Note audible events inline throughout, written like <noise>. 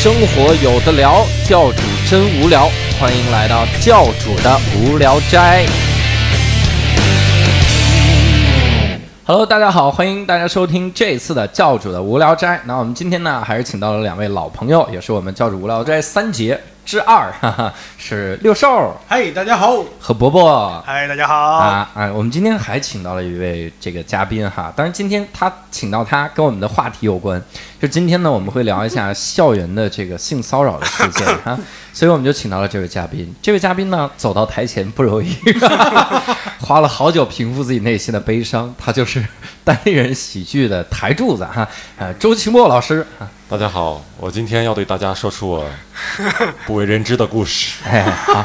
生活有的聊，教主真无聊，欢迎来到教主的无聊斋。Hello，大家好，欢迎大家收听这次的教主的无聊斋。那我们今天呢，还是请到了两位老朋友，也是我们教主无聊斋三杰之二，<laughs> 哈哈，是六兽嗨，大家好。和伯伯。嗨，大家好。啊哎！我们今天还请到了一位这个嘉宾哈，当然今天他请到他跟我们的话题有关，就今天呢我们会聊一下校园的这个性骚扰的事件哈，<laughs> 所以我们就请到了这位嘉宾。这位嘉宾呢走到台前不容易，<laughs> 花了好久平复自己内心的悲伤，他就是单立人喜剧的台柱子哈，呃，周奇墨老师啊，大家好，我今天要对大家说出我 <laughs> 不为人知的故事。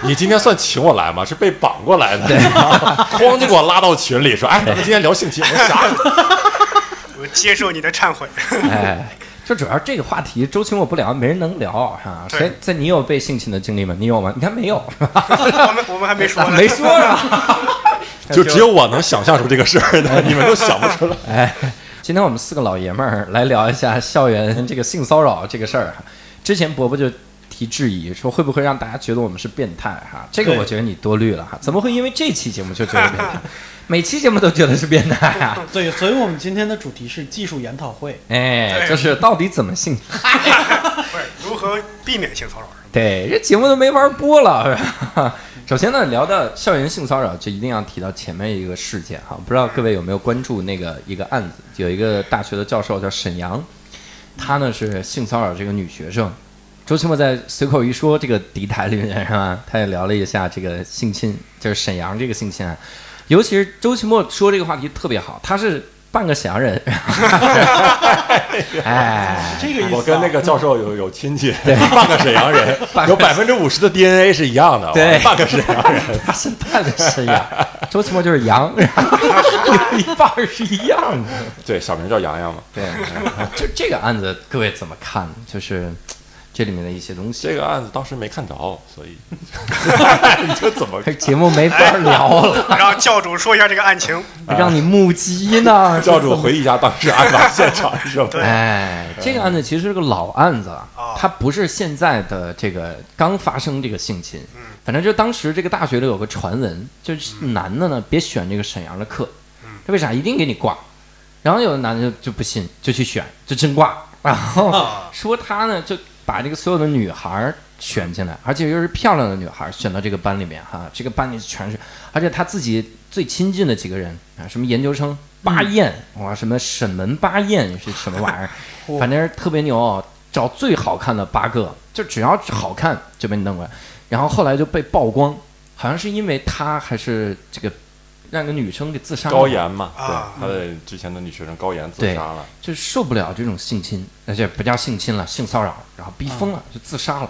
你今天算请我来吗？是被绑过来的，哐就给我拉到群里说：“哎，咱们今天聊性侵。”我说啥？我接受你的忏悔。<laughs> 哎，就主要这个话题，周奇墨不聊，没人能聊哈。对谁在你有被性侵的经历吗？你有吗？你看没有，我们我们还没说呢，<laughs> 没说啊。<laughs> 就只有我能想象出这个事儿的，你们都想不出来。哎，今天我们四个老爷们儿来聊一下校园这个性骚扰这个事儿。之前伯伯就提质疑说，会不会让大家觉得我们是变态哈？这个我觉得你多虑了哈。怎么会因为这期节目就觉得变态？每期节目都觉得是变态啊？<laughs> 对，所以我们今天的主题是技术研讨会。哎，就是到底怎么性？<laughs> 不是如何避免性骚扰？对，这节目都没法播了。是 <laughs> 吧首先呢，聊到校园性骚扰，就一定要提到前面一个事件哈。不知道各位有没有关注那个一个案子？有一个大学的教授叫沈阳，他呢是性骚扰这个女学生。周奇墨在随口一说这个敌台里面是吧？他也聊了一下这个性侵，就是沈阳这个性侵案。尤其是周奇墨说这个话题特别好，他是半个沈阳人，<laughs> 哎，这个意思、啊。我跟那个教授有有亲戚，对半个沈阳人有百分之五十的 DNA 是一样的。对半个沈阳人。<laughs> 他是半个沈阳，周奇墨就是羊，然后一半儿是一样的。对，小名叫洋洋嘛。对，<laughs> 就这个案子，各位怎么看？就是这里面的一些东西，这个案子当时没看着，所以。<laughs> 你就怎么？节目没法聊了，<laughs> 让教主说一下这个案情。<laughs> 让你目击呢。教主回忆一下当时案发现场是吧？哎，这个案子其实是个老案子了哦，它不是现在的这个刚发生这个性侵，反正就当时这个大学里有个传闻，就是男的呢别选这个沈阳的课，这为啥？一定给你挂。然后有的男的就就不信，就去选，就真挂，然后啊。说他呢就把这个所有的女孩儿选进来，而且又是漂亮的女孩儿选到这个班里面哈，这个班里全是，而且他自己最亲近的几个人啊，什么研究生巴彦，哇，什么沈门巴彦是什么玩意儿，<laughs> 反正特别牛，找最好看的八个，就只要好看就被你弄过来，然后后来就被曝光，好像是因为他还是这个让个女生给自杀了高岩嘛，对啊，他的之前的女学生高岩自杀了。就受不了这种性侵，而且不叫性侵了，性骚扰，然后逼疯了，就自杀了，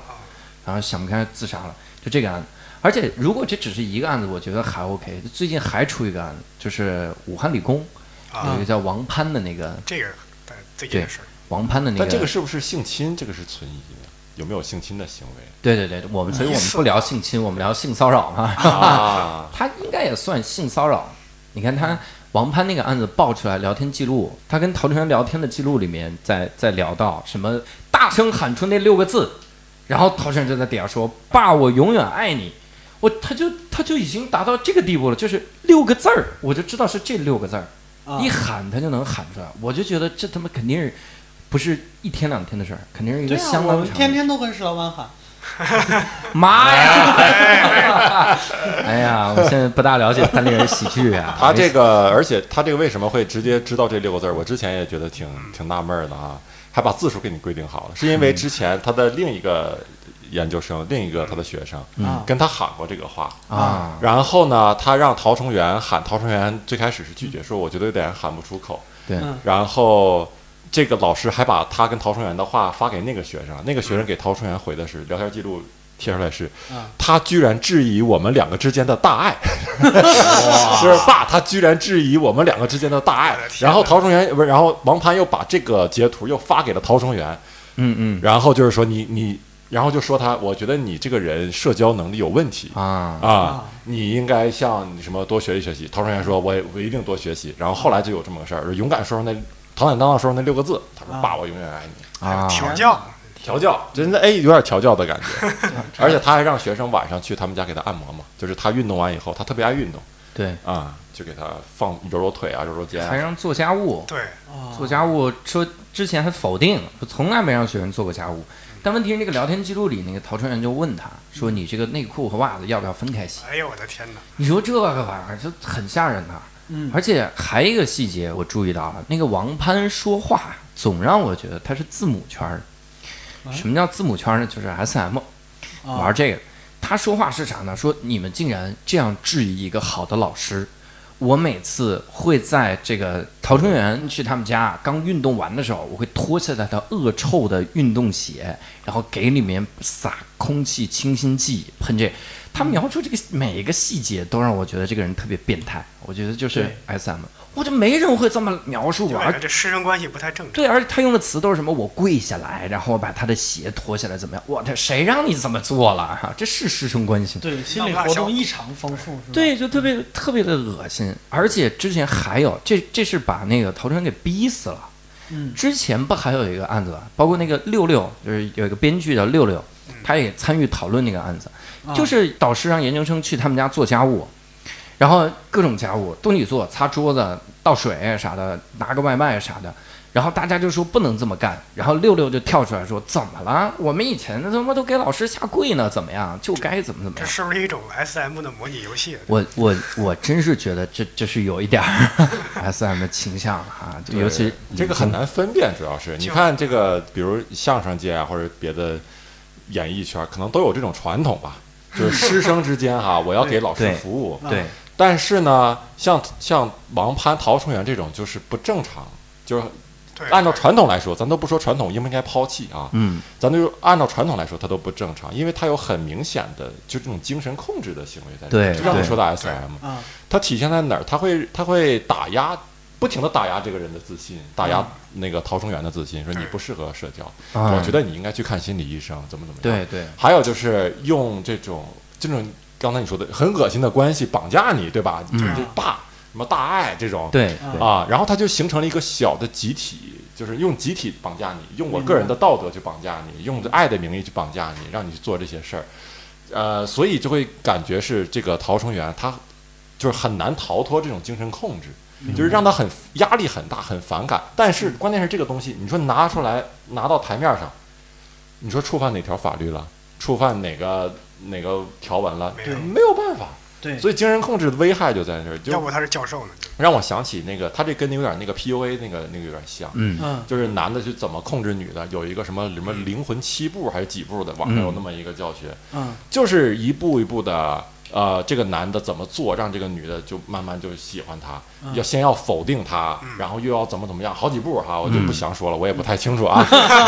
然后想不开自杀了，就这个案子。而且如果这只是一个案子，我觉得还 OK。最近还出一个案子，就是武汉理工啊有一个叫王攀的那个这个呃最近的事儿，王攀的那个，但这个是不是性侵？这个是存疑的，有没有性侵的行为对对对，我们所以我们不聊性侵，我们聊性骚扰嘛。啊？<laughs> 他应该也算性骚扰。你看他王攀那个案子爆出来聊天记录，他跟陶成元聊天的记录里面在在聊到什么大声喊出那六个字，然后陶成元就在底下说：“爸，我永远爱你。”我他就他就已经达到这个地步了，就是六个字儿，我就知道是这六个字儿，啊一喊他就能喊出来。我就觉得这他妈肯定是不是一天两天的事儿，肯定是一个相当长的我天天都跟石老板喊。<laughs> 妈呀！<laughs> 哎呀，我现在不大了解单立人喜剧啊。<laughs> 他这个，而且他这个为什么会直接知道这六个字儿？我之前也觉得挺挺纳闷儿的啊，还把字数给你规定好了，是因为之前他的另一个研究生，另一个他的学生嗯跟他喊过这个话，啊，然后呢，他让陶成元喊，陶成元最开始是拒绝，说我觉得有点喊不出口，对，嗯然后。这个老师还把他跟陶成元的话发给那个学生，那个学生给陶成元回的是聊天记录贴出来是，啊他居然质疑我们两个之间的大爱，<laughs> 是爸，他居然质疑我们两个之间的大爱。然后陶成元不是，然后王攀又把这个截图又发给了陶成元，嗯嗯。然后就是说你你，然后就说他，我觉得你这个人社交能力有问题。啊。啊，你应该向什么多学习学习。陶成元说，我也我一定多学习。然后后来就有这么个事儿，勇敢说出那坦坦当的时候那六个字，他说爸爸，我永远爱你。啊！调教，调教，真的哎，有点调教的感觉。而且他还让学生晚上去他们家给他按摩嘛，就是他运动完以后，他特别爱运动对，啊，就给他放揉揉腿啊，揉揉肩啊。还让做家务，对，啊做家务说之前还否定，说从来没让学生做过家务。但问题是那个聊天记录里，那个陶春元就问他说：“你这个内裤和袜子要不要分开洗哎呦我的天哪！？”你说这个玩意儿就很吓人呐、嗯，而且还有一个细节我注意到了，那个王攀说话总让我觉得他是字母圈什么叫字母圈儿呢？就是 S M 啊玩这个。他说话是啥呢？说你们竟然这样质疑一个好的老师。我每次会在这个陶春元去他们家刚运动完的时候，我会脱下他的恶臭的运动鞋，然后给里面撒空气清新剂喷这。他描述这个每一个细节都让我觉得这个人特别变态。我觉得就是 S M，我就没人会这么描述我，而且这师生关系不太正常。对，而且他用的词都是什么？我跪下来，然后把他的鞋脱下来，怎么样？我这谁让你这么做了？哈，这是师生关系吗？对，心理活动异常丰富，是吧？对，就特别特别的恶心。而且之前还有，这这是把那个陶春给逼死了。嗯之前不还有一个案子吧？包括那个六六，就是有一个编剧叫六六，他也参与讨论那个案子，啊就是导师让研究生去他们家做家务，然后各种家务都你做，擦桌子、倒水啥的，拿个外卖啥的。然后大家就说不能这么干，然后六六就跳出来说：“怎么了？我们以前他妈都给老师下跪呢，怎么样？就该怎么怎么样。”这是不是一种 S M 的模拟游戏？我我我真是觉得这这是有一点儿 <laughs> S M 的倾向啊，就尤其这个很难分辨，主要是你看这个，比如相声界啊，或者别的演艺圈，可能都有这种传统吧，就是师生之间哈，<laughs> 我要给老师服务。对对但是呢，像像王攀、陶崇元这种就是不正常，就是对，按照传统来说，咱都不说传统应不应该抛弃啊，嗯咱就按照传统来说，他都不正常，因为他有很明显的就这种精神控制的行为在里面。对对就像你说的 S M，啊，它体现在哪儿？他会他会打压，不停的打压这个人的自信，打压那个陶崇元的自信，说你不适合社交，啊，我觉得你应该去看心理医生，怎么怎么样。对对。还有就是用这种这种刚才你说的很恶心的关系绑架你，对吧？嗯。就是大什么大爱这种，对啊对。啊，然后他就形成了一个小的集体，就是用集体绑架你，用我个人的道德去绑架你，用爱的名义去绑架你，让你去做这些事儿，呃，所以就会感觉是这个陶崇元他就是很难逃脱这种精神控制，就是让他很压力很大，很反感。但是关键是这个东西，你说拿出来拿到台面上，你说触犯哪条法律了？触犯哪个哪个条文了？没有没有办法。对，所以精神控制的危害就在这儿，要不他是教授呢？让我想起那个，他这跟那有点那个 PUA 那个那个有点像，嗯嗯就是男的去怎么控制女的，有一个什么什么灵魂七步还是几步的，网上有那么一个教学，嗯就是一步一步的，呃，这个男的怎么做，让这个女的就慢慢就喜欢他，嗯要先要否定他，嗯然后又要怎么怎么样，好几步哈，我就嗯不详说了，我也不太清楚啊。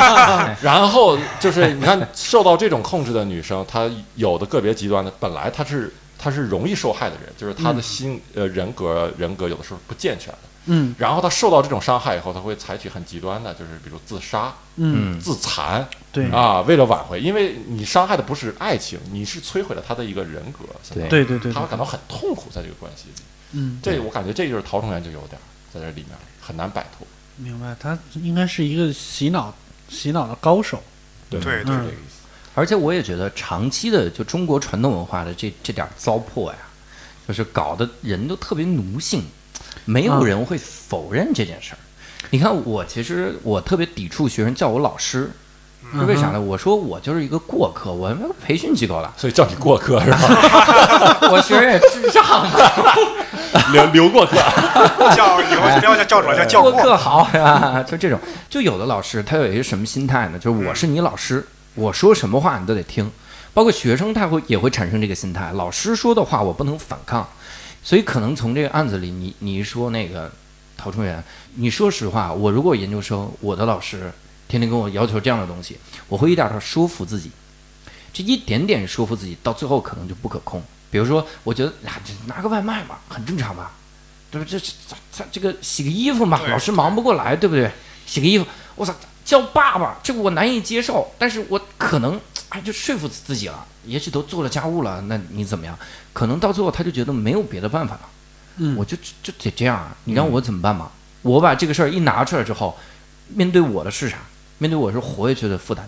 <laughs> 然后就是你看，受到这种控制的女生，她有的个别极端的，本来她是她是容易受害的人，就是她的嗯心呃人格人格有的时候不健全的。嗯。然后他受到这种伤害以后，他会采取很极端的，就是比如自杀、嗯，嗯自残对。啊，为了挽回，因为你伤害的不是爱情，你是摧毁了他的一个人格，对。对对，他会感到很痛苦在这个关系。里。嗯，这我感觉这就是陶崇元就有点儿在这里面很难摆脱。明白，他应该是一个洗脑洗脑的高手，对对对。而且我也觉得长期的就中国传统文化的这这点儿糟粕呀，就是搞得人都特别奴性，没有啊人会否认这件事儿。你看我其实我特别抵触学生叫我老师，是为啥呢？我说我就是一个过客，我们培训机构的，所以叫你过客是吧？<laughs> 我学生也智障，<laughs> 留留过客。<laughs> 叫以后不要叫教主，叫教过过。客好是吧？就这种，就有的老师他有一个什么心态呢？就是我是你老师，我说什么话你都得听，包括学生他会也会产生这个心态，老师说的话我不能反抗，所以可能从这个案子里，你你说那个陶春元，你说实话，我如果研究生，我的老师天天跟我要求这样的东西，我会一点点说服自己，这一点点说服自己，到最后可能就不可控。比如说，我觉得啊，这拿个外卖嘛，很正常吧，对不对？这这这这个洗个衣服嘛，老师忙不过来，对不对？洗个衣服，我操，叫爸爸，这个我难以接受，但是我可能哎就说服自己了，也许都做了家务了，那你怎么样？可能到最后他就觉得没有别的办法了。嗯，我就就得这样啊！你让我怎么办嘛？我把这个事儿一拿出来之后，面对我的是啥？面对我是活下去的负担。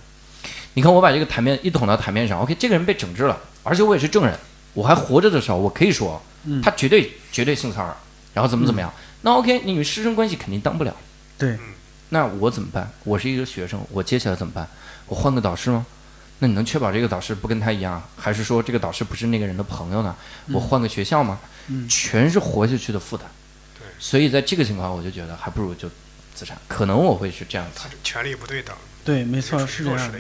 你看我把这个台面一捅到台面上，OK，这个人被整治了，而且我也是证人，我还活着的时候，我可以说嗯他绝对绝对性骚扰，然后怎么怎么样。那 OK，你师生关系肯定当不了。对，那我怎么办？我是一个学生，我接下来怎么办？我换个导师吗？那你能确保这个导师不跟他一样，还是说这个导师不是那个人的朋友呢？我换个学校吗？嗯全是活下去的负担。对所以在这个情况，我就觉得还不如就资产。可能我会是这样子权力不对等，对，没错，是这样。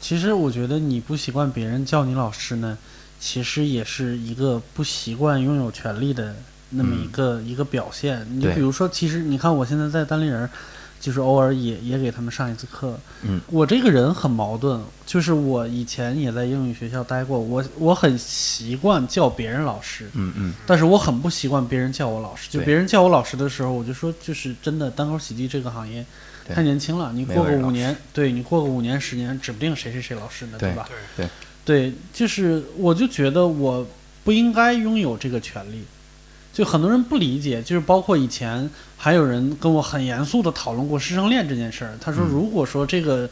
其实我觉得你不习惯别人叫你老师呢，其实也是一个不习惯拥有权利的那么一个、一个表现。你对比如说，其实你看我现在在单立人儿，就是偶尔也也给他们上一次课。嗯，我这个人很矛盾，就是我以前也在英语学校待过，我我很习惯叫别人老师，嗯嗯，但是我很不习惯别人叫我老师。就别人叫我老师的时候，我就说，就是真的单口喜剧这个行业太年轻了，你过个五年，对你过个五年十年，指不定谁是谁老师呢，对吧？对，对，就是我就觉得我不应该拥有这个权利。就很多人不理解，就是包括以前还有人跟我很严肃的讨论过师生恋这件事儿。他说，嗯如果说这个，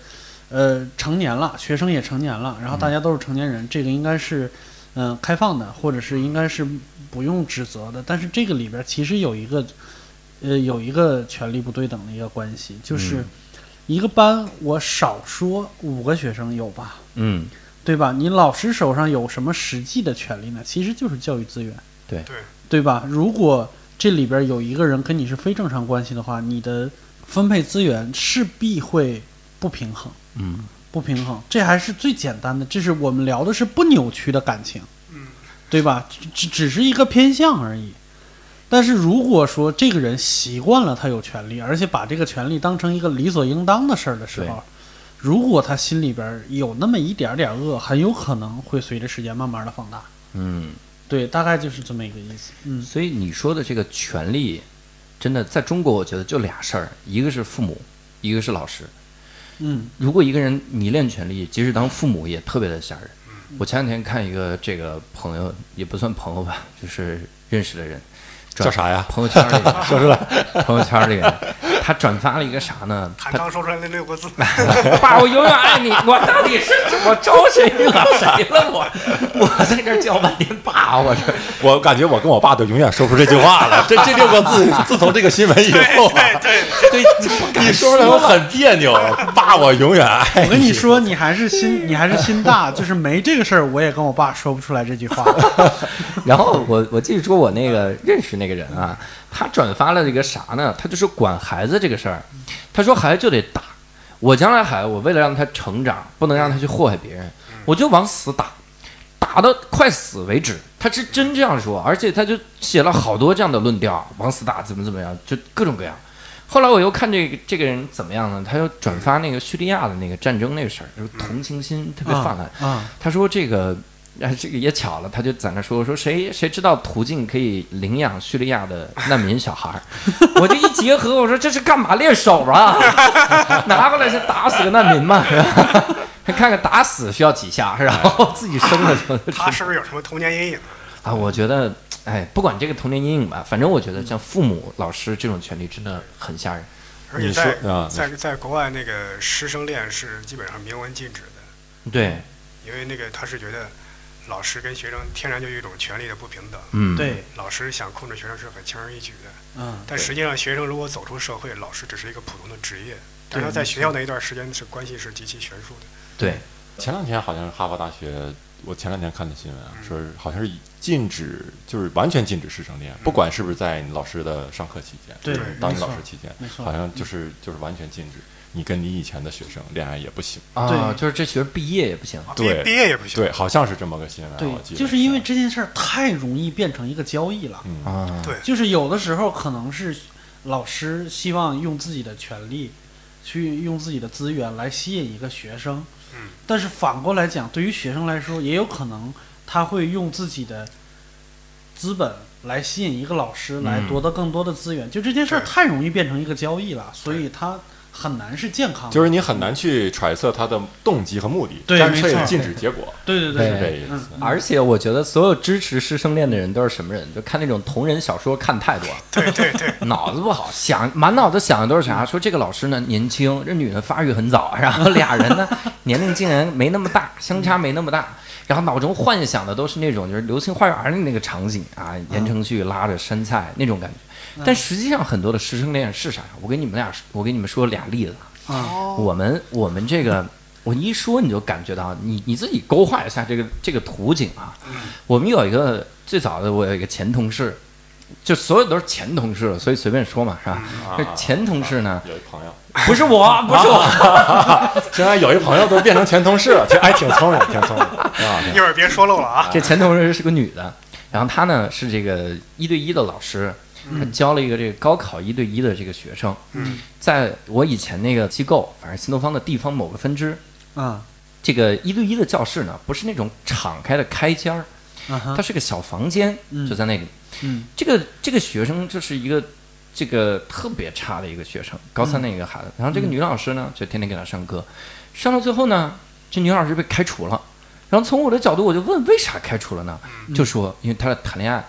呃，成年了，学生也成年了，然后大家都是成年人，这个应该是，嗯、开放的，或者是应该是不用指责的。但是这个里边其实有一个，呃，有一个权利不对等的一个关系，就是嗯一个班我少说五个学生有吧，嗯，对吧？你老师手上有什么实际的权利呢？其实就是教育资源，对对对吧？如果这里边有一个人跟你是非正常关系的话，你的分配资源势必会不平衡，嗯，不平衡。这还是最简单的，这是我们聊的是不扭曲的感情，嗯，对吧？只只只是一个偏向而已。但是如果说这个人习惯了他有权利，而且把这个权利当成一个理所应当的事儿的时候，如果他心里边儿有那么一点点恶，很有可能会随着时间慢慢的放大。嗯，对，大概就是这么一个意思。嗯所以你说的这个权利，真的在中国，我觉得就俩事儿，一个是父母，一个是老师。嗯如果一个人迷恋权利，即使当父母也特别的吓人。我前两天看一个这个朋友，也不算朋友吧，就是认识的人，转叫啥呀？朋友圈里 <laughs> 说出来，朋友圈里，他转发了一个啥呢？他他刚说出来那六个字，<laughs> 爸，我永远爱你。我到底是我招谁惹谁了？我我在这叫半天爸，我这我感觉我跟我爸都永远说不出这句话了。这这六个字，<laughs> 自从这个新闻以后啊，对对，你说出来我很别扭。爸，我永远爱我跟你说，你还是心，<laughs> 你还是心大，就是没这个事儿，我也跟我爸说不出来这句话。<laughs> 然后我我继续说我那个认识那个人啊，他转发了这个啥呢？他就是管孩子这个事儿，他说孩子就得打，我将来孩子，我为了让他成长，不能让他去祸害别人，我就往死打，打到快死为止。他是真这样说，而且他就写了好多这样的论调，往死打怎么怎么样，就各种各样。后来我又看这个这个人怎么样呢？他又转发那个叙利亚的那个战争那个事儿，就是同情心特别泛滥。啊，他说这个，啊，这个也巧了，他就在那说说谁谁知道途径可以领养叙利亚的难民小孩儿，<laughs> 我就一结合，我说这是干嘛练手啊？<laughs> 拿过来是打死个难民嘛？<laughs> 看看打死需要几下，然后自己生了 <laughs> 就他是不是有什么童年阴影？啊，我觉得，哎，不管这个童年阴影吧，反正我觉得像父母、老师这种权利真的很吓人。而且在在在国外，那个师生恋是基本上明文禁止的，对，因为那个他是觉得老师跟学生天然就有一种权利的不平等，嗯，对，老师想控制学生是很轻而易举的。嗯，但实际上，学生如果走出社会，老师只是一个普通的职业，但是他在学校那一段时间是关系是极其悬殊的。对，前两天好像是哈佛大学，我前两天看的新闻啊，说是好像是禁止，就是完全禁止师生恋，不管是不是在你老师的上课期间，对对当你老师期间，好像就是就是完全禁止，你跟你以前的学生恋爱也不行。啊，对。就是这学生毕业也不行。对毕业也不行。对，好像是这么个新闻，对我记，得。就是因为这件事儿太容易变成一个交易了。嗯，啊，对。就是有的时候可能是老师希望用自己的权利，去用自己的资源来吸引一个学生，嗯，但是反过来讲，对于学生来说，也有可能他会用自己的资本来吸引一个老师，来嗯。夺得更多的资源。就这件事儿太容易变成一个交易了，所以他很难是健康的。就是你很难去揣测他的动机和目的，对没错干脆禁止结果，对对对是这，意思。而且我觉得所有支持师生恋的人都是什么人？就看那种同人小说看太多 <laughs> 了，对对对，脑子不好，想满脑子想的都是啥？说这个老师呢年轻，这女的发育很早，然后俩人呢 <laughs> 年龄竟然没那么大，相差没那么大，然后脑中幻想的都是那种就是《流星花园》的那个场景啊，言承旭拉着杉菜那种感觉。但实际上很多的师生恋是啥？我给你们俩，我给你们说俩例子。啊，我们我们这个，我一说你就感觉到，你你自己勾画一下这个这个图景啊。我们有一个最早的，我有一个前同事，就所有都是前同事了，所以随便说嘛，是吧？啊这前同事呢，有一朋友，不是我，不是我，<laughs> 现在有一朋友都变成前同事了，其实还挺聪明，挺聪明啊。<laughs> 一会儿别说漏了啊。这前同事是个女的，然后她呢是这个一对一的老师，她教了一个这个高考一对一的这个学生，嗯，在我以前那个机构，反正新东方的地方某个分支，啊。这个一对一的教室呢，不是那种敞开的开间儿，它，是个小房间，嗯。就在那里。嗯。这个这个学生就是一个这个特别差的一个学生，高三的一个孩子。然后这个女老师呢，就天天给他上课，上到最后呢，这女老师被开除了。然后从我的角度，我就问为啥开除了呢？就说因为他俩谈恋爱。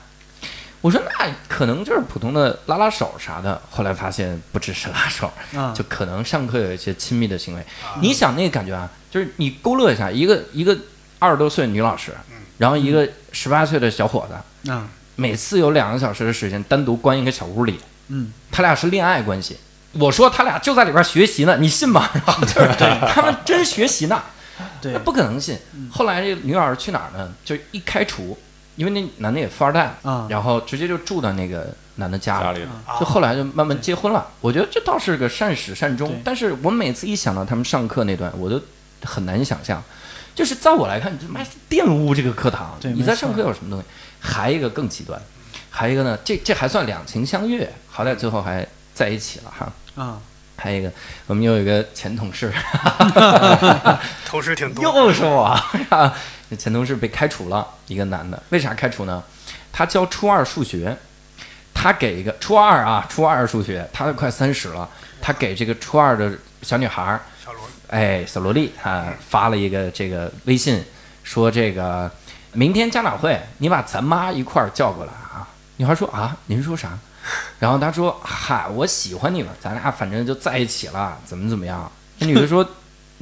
我说那可能就是普通的拉拉手啥的。后来发现不只是拉手，啊，就可能上课有一些亲密的行为。你想那个感觉啊，就是你勾勒一下，一个一个二十多岁女老师，然后一个十八岁的小伙子，嗯每次有两个小时的时间单独关一个小屋里，嗯他俩是恋爱关系。我说他俩就在里边学习呢，你信吗？<laughs> 然后就是 <laughs> 他们真学习呢，对不可能信。后来这个女老师去哪儿呢？就一开除，因为那男的也富二代，啊然后直接就住到那个男的家里。家里啊就后来就慢慢结婚了。我觉得这倒是个善始善终，但是我每次一想到他们上课那段，我都很难想象。就是在我来看，你他妈玷污这个课堂。你在上课有什么东西？还一个更极端，还一个呢，这这还算两情相悦，好歹最后还在一起了哈。啊还有一个，我们又有一个前同事，<laughs> 同事挺多。又是我，啊前同事被开除了，一个男的，为啥开除呢？他教初二数学，他给一个初二啊，初二数学，他都快三十了，他给这个初二的小女孩儿，小罗，哎，小萝莉啊，发了一个这个微信，说这个明天家长会，你把咱妈一块儿叫过来啊。女孩说啊，您说啥？然后他说嗨，我喜欢你了，咱俩反正就在一起了，怎么怎么样？那女的说，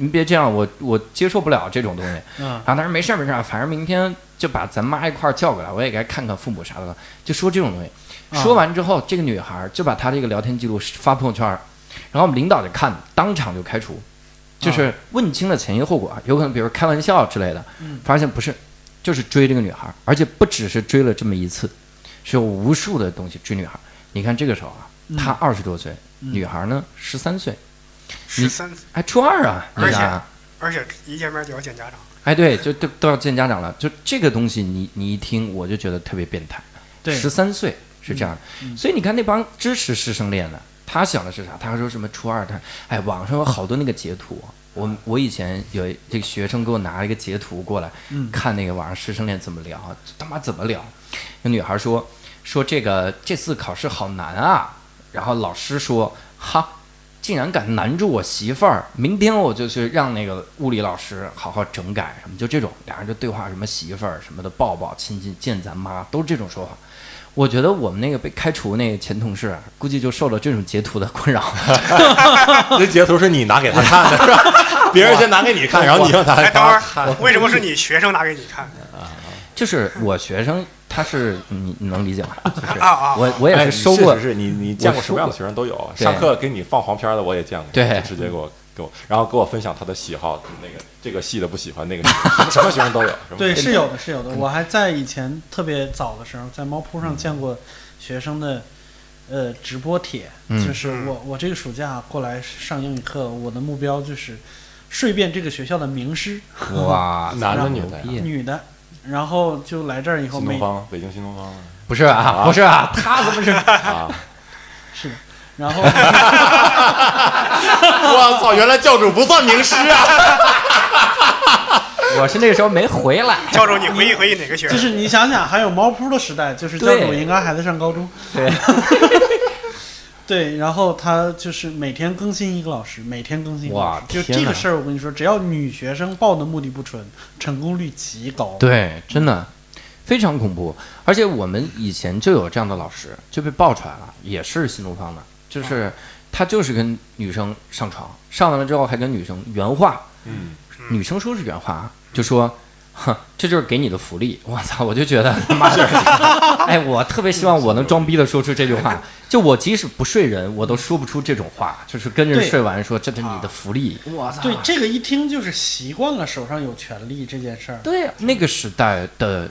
您别这样，我我接受不了这种东西。嗯然后他说没事儿没事儿，反正明天就把咱妈一块儿叫过来，我也该看看父母啥的，就说这种东西。啊说完之后，这个女孩就把她这个聊天记录发朋友圈儿，然后我们领导就看，当场就开除，就是问清了前因后果，有可能比如开玩笑之类的，嗯发现不是，就是追这个女孩，而且不只是追了这么一次，是有无数的东西追女孩。你看这个时候啊，嗯他二十多岁，嗯女孩呢十三岁，十三，哎，初二啊，你而且。而且一见面就要见家长。哎，对，就都都要见家长了。就这个东西你，你一听我就觉得特别变态。对十三岁是这样的，嗯嗯所以你看那帮支持师生恋的，他想的是啥？他说什么初二他，哎，网上有好多那个截图。我我以前有这个学生给我拿了一个截图过来，嗯看那个网上师生恋怎么聊，他妈怎么聊？那女孩说说这个这次考试好难啊，然后老师说哈。竟然敢难住我媳妇儿，明天我就去让那个物理老师好好整改什么，就这种，俩人就对话什么媳妇儿什么的，抱抱亲亲见咱妈，都是这种说法。<laughs> <laughs> 我觉得我们那个被开除那个前同事啊，估计就受了这种截图的困扰。这截图是你拿给他看的，是吧？别人先拿给你看，然后你又拿给哎，等会他看。儿，为什么是你学生拿给你看？就是我学生，<laughs> 他是你你能理解吗？<laughs> 就是啊啊我我也哎是收过是是是你你见过什么样的学生都有，上课给你放黄片的我也见过，对。就直接给我给我，然后给我分享他的喜好，那个这个系的不喜欢，那个什么 <laughs> 什么学生都有，是吧对，是有的，是有的。我还在以前特别早的时候，在猫扑上见过学生的呃直播帖，嗯。就是我我这个暑假过来上英语课，我的目标就是睡遍这个学校的名师，哇，<laughs> 男的女的女的，然后就来这儿以后每新东方，北京新东方不是啊，不是啊，他怎么是？啊！<laughs> 是的，然后 <laughs> 我操，原来教主不算名师啊！<laughs> 我是那个时候没回来。教主，你回忆回忆哪个学生？就是你想想，还有猫扑的时代，就是教主应该还在上高中，对，对，然后他就是每天更新一个老师，每天更新一个老师。就这个事儿，我跟你说，只要女学生报的目的不纯，成功率极高。对，真的非常恐怖。而且我们以前就有这样的老师，就被爆出来了，也是新东方的，就是他就是跟女生上床，上完了之后还跟女生原话，嗯，女生说是原话啊，就说。哼，这就是给你的福利！我操，我就觉得他妈的，<laughs> 哎，我特别希望我能装逼的说出这句话。就我即使不睡人，我都说不出这种话，就是跟人睡完说这是你的福利。我操，对，这个一听就是习惯了手上有权利这件事儿。对呀，那个时代的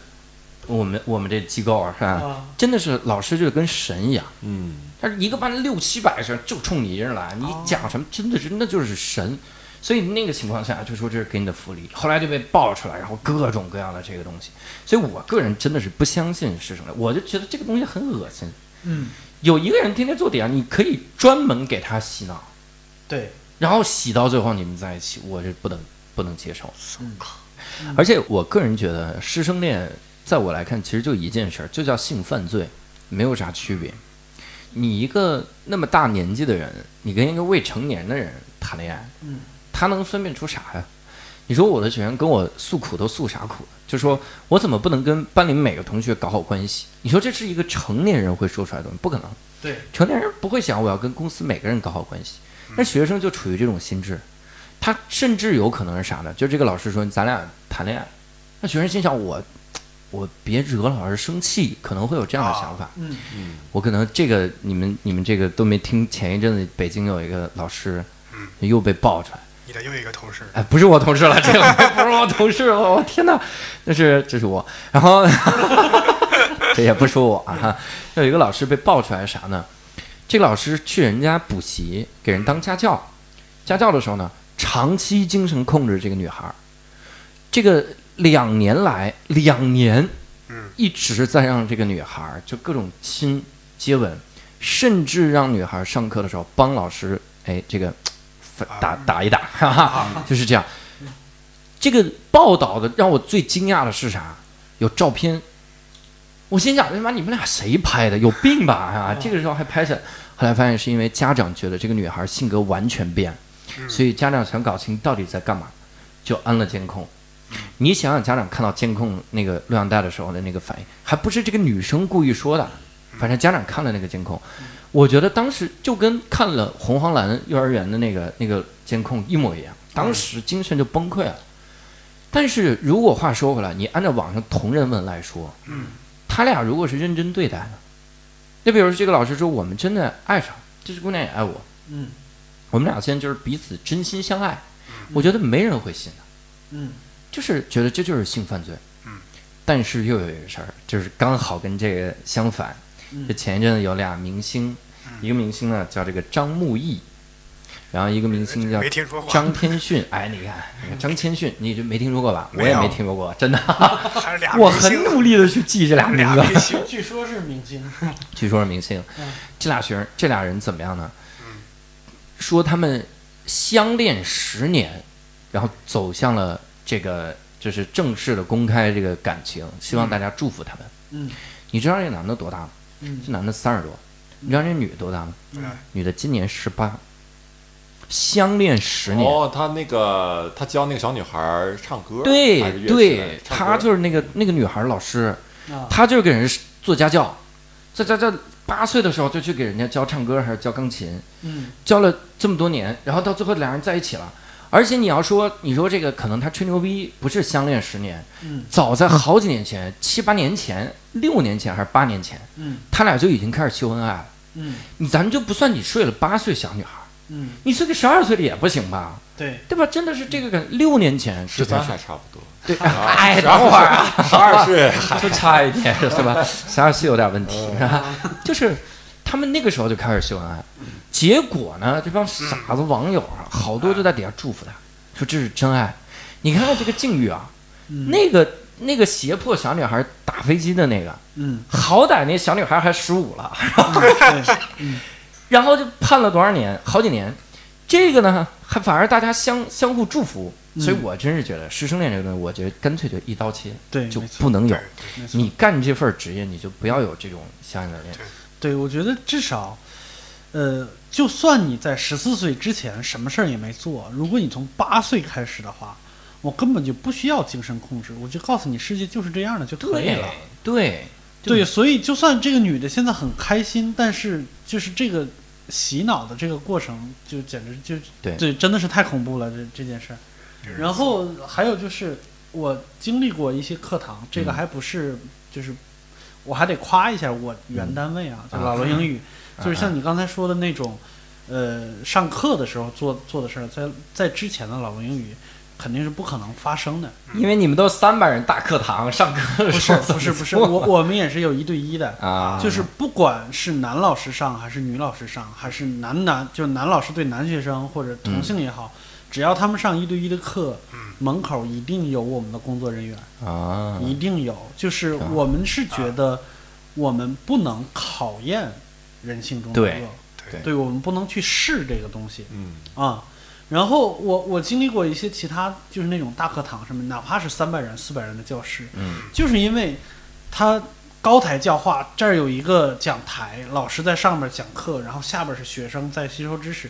我们我们这机构啊，是吧？啊，真的是老师就跟神一样，嗯，他是一个班六七百人就冲你一人来，你讲什么真的是那就是神。所以那个情况下就说这是给你的福利，后来就被爆出来，然后各种各样的这个东西。所以我个人真的是不相信是什么，我就觉得这个东西很恶心。嗯，有一个人天天做点，你可以专门给他洗脑，对，然后洗到最后你们在一起，我是不能不能接受。嗯而且我个人觉得师生恋，在我来看，其实就一件事儿，就叫性犯罪，没有啥区别。你一个那么大年纪的人，你跟一个未成年的人谈恋爱，嗯，他能分辨出啥呀？你说我的学员跟我诉苦都诉啥苦？就说我怎么不能跟班里每个同学搞好关系？你说这是一个成年人会说出来的东西，不可能。对，成年人不会想我要跟公司每个人搞好关系，那学生就处于这种心智，他甚至有可能是啥呢？就这个老师说咱俩谈恋爱，那学生心想我我别惹老师生气，可能会有这样的想法。嗯我可能这个你们你们这个都没听，前一阵子北京有一个老师又被爆出来。你的又一个同事，哎，不是我同事了，这个 <laughs> 不是我同事了，我天哪，那是这是我，然后 <laughs> 这也不是我啊，有一个老师被爆出来啥呢？这个老师去人家补习，给人当家教，家教的时候呢，长期精神控制这个女孩儿，这个两年来两年嗯，一直在让这个女孩儿就各种亲接吻，甚至让女孩儿上课的时候帮老师哎这个打打一打，哈哈，就是这样。这个报道的让我最惊讶的是啥？有照片。我心想，他妈你们俩谁拍的？有病吧？啊，这个时候还拍下来。后来发现是因为家长觉得这个女孩性格完全变，所以家长想搞清到底在干嘛，就安了监控。你想想，家长看到监控那个录像带的时候的那个反应，还不是这个女生故意说的，反正家长看了那个监控，我觉得当时就跟看了红黄蓝幼儿园的那个那个监控一模一样，当时精神就崩溃了。但是如果话说回来，你按照网上同人文来说，嗯，他俩如果是认真对待的，就比如说这个老师说我们真的爱上，这姑娘也爱我，嗯我们俩现在就是彼此真心相爱，我觉得没人会信的。嗯就是觉得这就是性犯罪。嗯，但是又有一个事儿，就是刚好跟这个相反。嗯就前一阵子有俩明星，一个明星呢叫这个张木易，然后一个明星叫张天迅。哎，你看，你看张天迅，你就没听说过吧？我也没听说过，真的。还是 <laughs> 俩我很努力的去记这俩名字，俩明星，<laughs> 据说是明星，据说是明星嗯。这俩学生，这俩人怎么样呢嗯？说他们相恋十年，然后走向了这个就是正式的公开这个感情，希望大家祝福他们。嗯你知道这个男的多大吗？嗯这男的三十多，你知道这女的多大吗？嗯女的今年十八，相恋十年。哦，他那个他教那个小女孩唱歌，对对来，唱她就是那个那个女孩老师，啊，她就是给人做家教，在在在八岁的时候就去给人家教唱歌还是教钢琴，嗯教了这么多年，然后到最后两人在一起了。而且你要说，你说这个可能他吹牛逼，不是相恋十年，嗯。早在好几年前，七八年前、六年前还是八年前，嗯。他俩就已经开始秀恩爱了。嗯。你咱就不算你睡了八岁小女孩，嗯，你睡个十二岁的也不行吧？对，对吧？真的是这个感，六年前十三这才是还差不多，对，啊哎，等会儿啊，十二岁。就差一点是吧？十二岁有点问题，就是他们那个时候就开始秀恩爱，结果呢，这帮傻子网友啊，好多就在底下祝福他，说这是真爱。你看看这个境遇啊，嗯那个那个胁迫小女孩打飞机的那个，嗯好歹那小女孩还十五了，对，<laughs> 然后就判了多少年？好几年。这个呢，还反而大家相相互祝福，嗯所以我真是觉得师生恋这个东西，我觉得干脆就一刀切，对，就不能有你干这份职业，你就不要有这种相应的恋。对，我觉得至少，呃，就算你在十四岁之前什么事儿也没做，如果你从八岁开始的话，我根本就不需要精神控制，我就告诉你世界就是这样的就可以了。对对，所以就算这个女的现在很开心，但是就是这个洗脑的这个过程，就简直就对对，真的是太恐怖了，这这件事儿。然后还有就是，我经历过一些课堂，这个嗯还不是就是，我还得夸一下我原单位啊，就老罗英语，<laughs> 啊就是像你刚才说的那种，呃，上课的时候做做的事儿，在在之前的老文英语肯定是不可能发生的。因为你们都三百人大课堂上课的不时候是不是不是，我我们也是有一对一的。啊，就是不管是男老师上还是女老师上，还是男男就男老师对男学生或者同性也好，只要他们上一对一的课，门口一定有我们的工作人员，啊，一定有。就是我们是觉得我们不能考验人性中的对恶，对对我们不能去试这个东西嗯啊。然后我我经历过一些其他就是那种大课堂什么，哪怕是三百人、四百人的教室，嗯就是因为他高台教化，这儿有一个讲台，老师在上面讲课，然后下边是学生在吸收知识，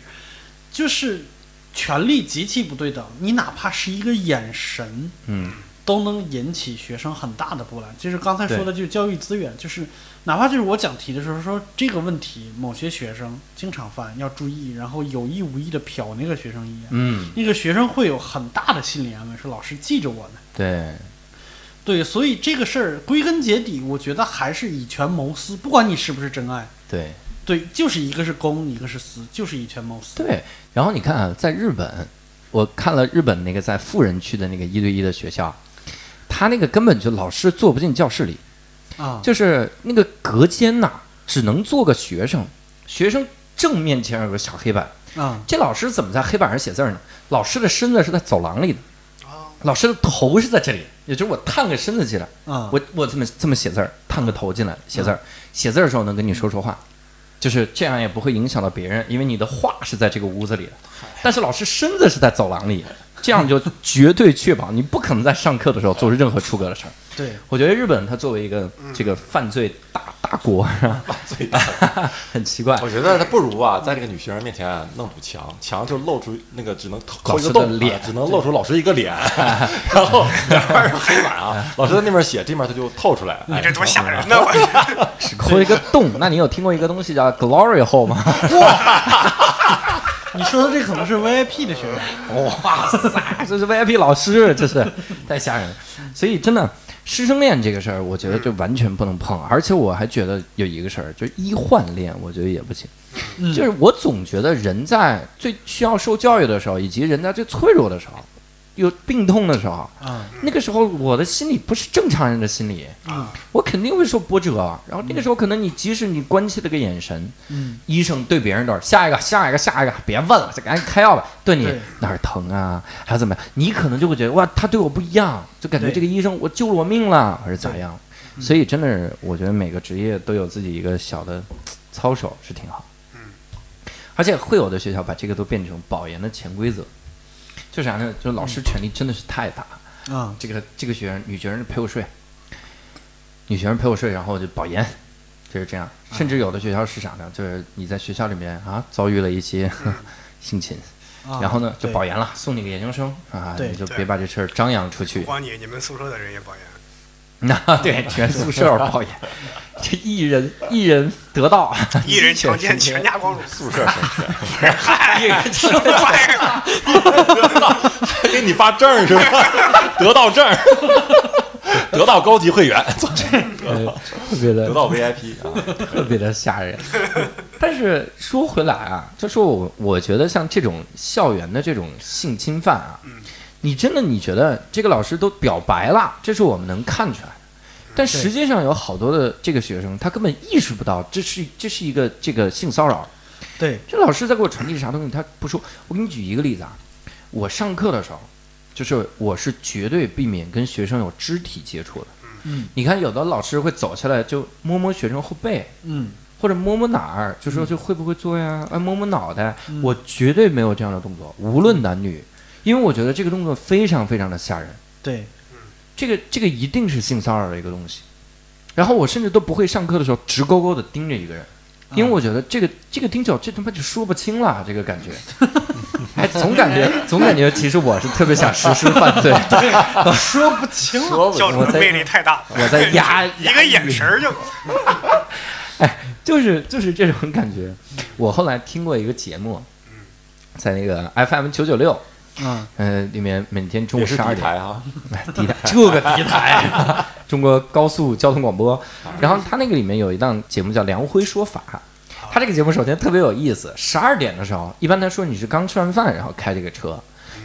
就是权力极其不对等。你哪怕是一个眼神，嗯都能引起学生很大的波澜。就是刚才说的，就是教育资源，就是哪怕就是我讲题的时候说这个问题，某些学生经常犯，要注意，然后有意无意的瞟那个学生一眼，嗯，那个学生会有很大的心理安慰，说老师记着我呢。对对，所以这个事儿归根结底，我觉得还是以权谋私，不管你是不是真爱，对对，就是一个是公，一个是私，就是以权谋私。对。然后你看啊，在日本，我看了日本那个在富人区的那个一对一的学校，他那个根本就老师坐不进教室里，啊，就是那个隔间呐、只能坐个学生，学生正面前有个小黑板，啊。这老师怎么在黑板上写字儿呢？老师的身子是在走廊里的，啊，老师的头是在这里，也就是我探个身子进来，啊，我我这么这么写字儿，探个头进来写字儿，写字儿的时候能跟你说说话，就是这样也不会影响到别人，因为你的话是在这个屋子里的，但是老师身子是在走廊里，这样就绝对确保你不可能在上课的时候做出任何出格的事儿。对，我觉得日本它作为一个这个犯罪大大国，是吧？最大。很奇怪我觉得他不如啊，在这个女学生面前啊弄堵墙，墙就露出那个只能抠一个洞，脸啊只能露出老师一个脸，然后两边是黑板啊，老师在那边写，这面他就透出来。哎你这多吓人呢！我只抠一个洞。那你有听过一个东西叫 glory hole 吗？<laughs> 你说的这可能是 VIP 的学员。哇塞，<laughs> 这是 VIP 老师，这是太吓人了。所以真的，师生恋这个事儿，我觉得就完全不能碰。而且我还觉得有一个事儿，就是医患恋，我觉得也不行。嗯就是我总觉得人在最需要受教育的时候，以及人在最脆弱的时候，有病痛的时候，啊那个时候我的心理不是正常人的心理，啊我肯定会受波折。然后那个时候，可能你即使你关切了个眼神，嗯医生对别人都是下一个，下一个，下一个，别问了，就赶紧开药吧。对你对哪儿疼啊，还是怎么样？你可能就会觉得哇，他对我不一样，就感觉这个医生我救了我命了，还是咋样？所以真的是，我觉得每个职业都有自己一个小的操守是挺好。嗯，而且会有的学校把这个都变成保研的潜规则，就啥呢？就老师权力真的是太大。啊这个这个学生女学生陪我睡，女学生陪我睡，然后就保研，就是这样。甚至有的学校是啥呢？就是你在学校里面啊遭遇了一些 <laughs> 性侵，啊！然后呢就保研了，送你个研究生啊，你就别把这事儿张扬出去不。光你，你们宿舍的人也保研。那 <laughs> 对，全宿舍抱怨，这一人一人得道，<laughs> 一人强奸 <laughs> 全全家光荣，宿舍嗨一人什么玩意儿？还给你发证是吧？得到证儿，得到高级会员，做这特别的得到 VIP 啊。特别的吓人。但是说回来啊，就说我我觉得像这种校园的这种性侵犯啊，你真的你觉得这个老师都表白了，这是我们能看出来的。但实际上有好多的这个学生，他根本意识不到这是这是一个这个性骚扰。对这老师在给我传递啥东西，他不说。我给你举一个例子啊，我上课的时候，就是我是绝对避免跟学生有肢体接触的。嗯你看，有的老师会走下来就摸摸学生后背，嗯或者摸摸哪儿，就说就会不会做呀？哎，摸摸脑袋，嗯我绝对没有这样的动作，无论男女，因为我觉得这个动作非常非常的吓人，对。这个这个一定是性骚扰的一个东西。然后我甚至都不会上课的时候直勾勾的盯着一个人，因为我觉得这个这个丁角这他妈就说不清了，这个感觉，<laughs> 哎，总感觉总感觉其实我是特别想实施犯罪，<laughs> 说不清了。说不我在教主的魅力太大，我在压 <laughs> 一个眼神儿就就是就是这种感觉。我后来听过一个节目，在那个 FM 九九六，嗯。呃，里面每天中午十二点，啊，<laughs> 台，这个敌台，<laughs> 中国高速交通广播。然后他那个里面有一档节目叫《梁辉说法》，他这个节目首先特别有意思。十二点的时候，一般来说你是刚吃完饭，然后开这个车，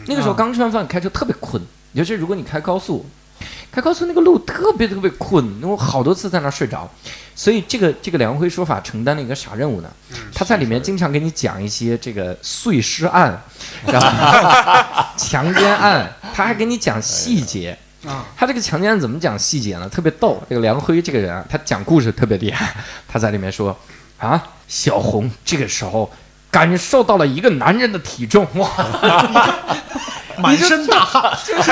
那个时候刚吃完饭开车特别困，尤其是如果你开高速。开高速那个路特别特别困，我好多次在那儿睡着，所以这个这个梁辉说法承担了一个啥任务呢？他在里面经常给你讲一些这个碎尸案，<laughs> 然后强奸案，他还给你讲细节。啊，他这个强奸案怎么讲细节呢？特别逗。这个梁辉这个人啊，他讲故事特别厉害。他在里面说啊，小红这个时候感受到了一个男人的体重，哇，<laughs> 满身大汗。<laughs> 就是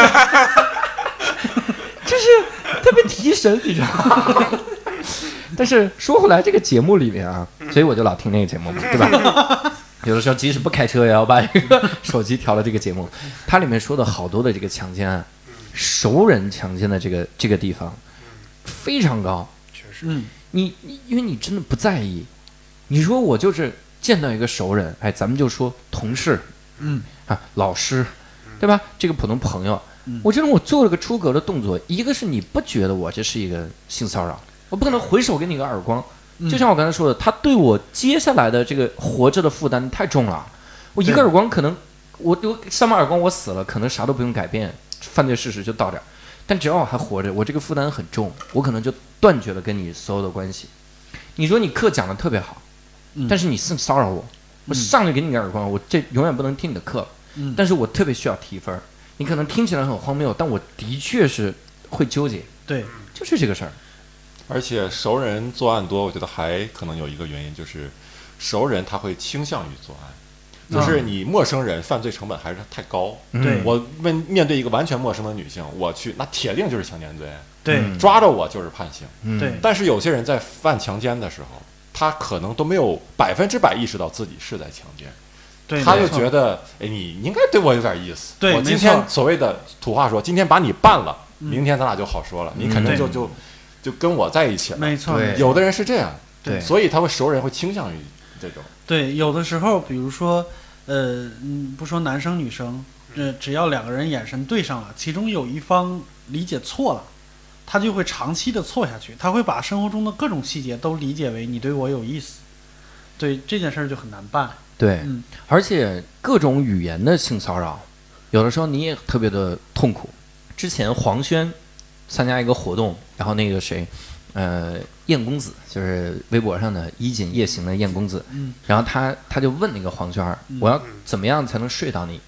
特别提神，你知道吗？<laughs> 但是说回来，这个节目里面啊，所以我就老听那个节目嘛，对吧？有的时候即使不开车，也要把这个手机调到这个节目。它里面说的好多的这个强奸案，熟人强奸的这个这个地方非常高。确实嗯你你因为你真的不在意，你说我就是见到一个熟人，哎，咱们就说同事嗯啊，老师，对吧？这个普通朋友，嗯。我觉得我做了个出格的动作，一个是你不觉得我这是一个性骚扰，我不可能回手给你个耳光，嗯。就像我刚才说的，他对我接下来的这个活着的负担太重了，我一个耳光可能我我扇把耳光我死了，可能啥都不用改变，犯罪事实就到这儿，但只要我还活着，我这个负担很重，我可能就断绝了跟你所有的关系。你说你课讲的特别好，嗯。但是你性骚扰我，我上去给你个耳光，我这永远不能听你的课。但是我特别需要提分儿。你可能听起来很荒谬，但我的确是会纠结，对，就是这个事儿。而且熟人作案多，我觉得还可能有一个原因就是，熟人他会倾向于作案，就是你陌生人犯罪成本还是太高。对。我面面对一个完全陌生的女性，我去那铁定就是强奸罪，对。嗯。抓着我就是判刑。嗯。对。但是有些人在犯强奸的时候，他可能都没有百分之百意识到自己是在强奸，对，他就觉得，哎，你应该对我有点意思。对我今天所谓的土话说，今天把你办了，嗯明天咱俩就好说了，你肯定就就就跟我在一起了。没错，对没错有的人是这样，对所以他会熟人会倾向于这种。对，有的时候，比如说，呃，嗯，不说男生女生，呃，只要两个人眼神对上了，其中有一方理解错了，他就会长期的错下去，他会把生活中的各种细节都理解为你对我有意思，对这件事儿就很难办。对，嗯而且各种语言的性骚扰，有的时候你也特别的痛苦。之前黄轩参加一个活动，然后那个谁，呃，燕公子，就是微博上的衣锦夜行的燕公子，嗯然后他他就问那个黄轩，嗯我要怎么样才能睡到你？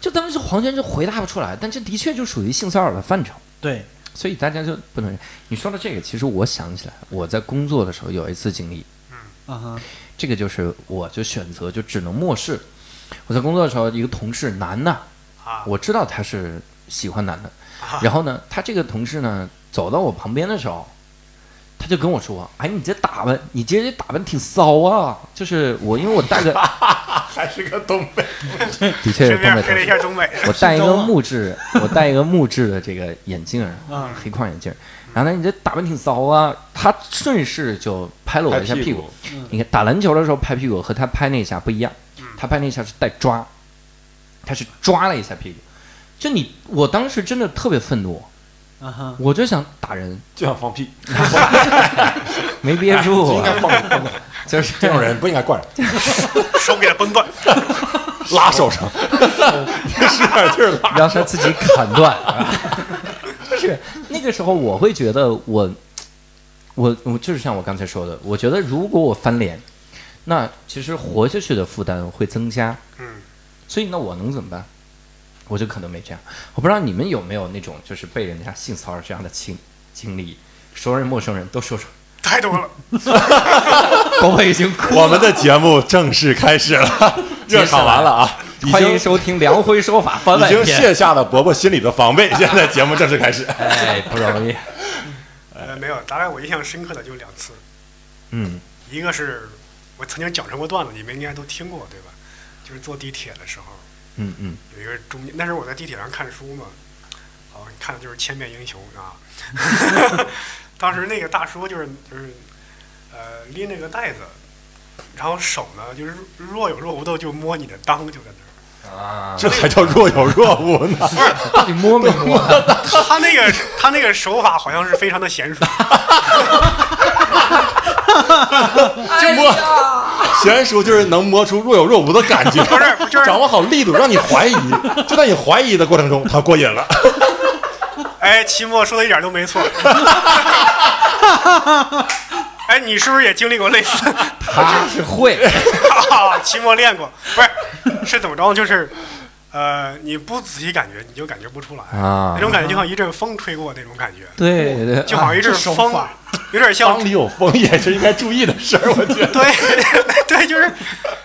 就当时黄轩就回答不出来，但这的确就属于性骚扰的范畴。对，所以大家就不能。你说到这个，其实我想起来，我在工作的时候有一次经历，嗯啊哈，这个就是我就选择就只能漠视。我在工作的时候，一个同事男的，啊，我知道他是喜欢男的，啊。然后呢，他这个同事呢走到我旁边的时候，他就跟我说：“哎，你这打扮，你今天这打扮挺骚啊！”就是我，因为我戴个 <laughs> 还是个东北，的确是顺便黑了一东北东北，我戴一个木质，我戴一个木质的这个眼镜儿，啊黑框眼镜儿。然后呢，你这打扮挺骚啊！他顺势就拍了我一下屁股。股，你看打篮球的时候拍屁股和他拍那一下不一样，他拍那一下是带抓，他是抓了一下屁股。就你，我当时真的特别愤怒，啊哈，我就想打人，就想放屁，<laughs> 没憋住就应，该放放。就是这种人不应该惯人，手给他崩断，拉手上，使点劲儿拉。让他自己砍断。就是那个时候，我会觉得我，我我就是像我刚才说的，我觉得如果我翻脸，那其实活下去的负担会增加。嗯，所以那我能怎么办？我就可能没这样。我不知道你们有没有那种就是被人家性骚扰这样的经经历，熟人陌生人都说说。太多了，宝贝已经哭我们的节目正式开始了，热场完了啊，已欢迎收听《梁辉说法》番已经。卸下了伯伯心里的防备，<laughs> 现在节目正式开始。哎，不容易。呃，没有，大概我印象深刻的就两次，嗯一个是我曾经讲成过段子，你们应该都听过对吧？就是坐地铁的时候，嗯嗯有一个中间，那时候我在地铁上看书嘛，哦，看的就是《千面英雄》啊。<laughs> <laughs> 当时那个大叔就是就是呃拎着个袋子，然后手呢就是若有若无的就摸你的裆，就在那儿。啊，这还叫若有若无呢？到底摸没摸？他那个他那个手法好像是非常的娴熟，就摸，娴熟就是能摸出若有若无的感觉，不是就是掌握好力度，让你怀疑。就在你怀疑的过程中，他过瘾了。哎，期末说的一点都没错。<laughs> <laughs> 哎，你是不是也经历过类似？<laughs> 他是会，<laughs> 啊，期末练过，不是是怎么着？就是，呃，你不仔细感觉，你就感觉不出来啊那种感觉就像一阵风吹过那种感觉，对对，就好像一阵风法，有点像当里有风也是应该注意的事儿，我觉得。对对，就是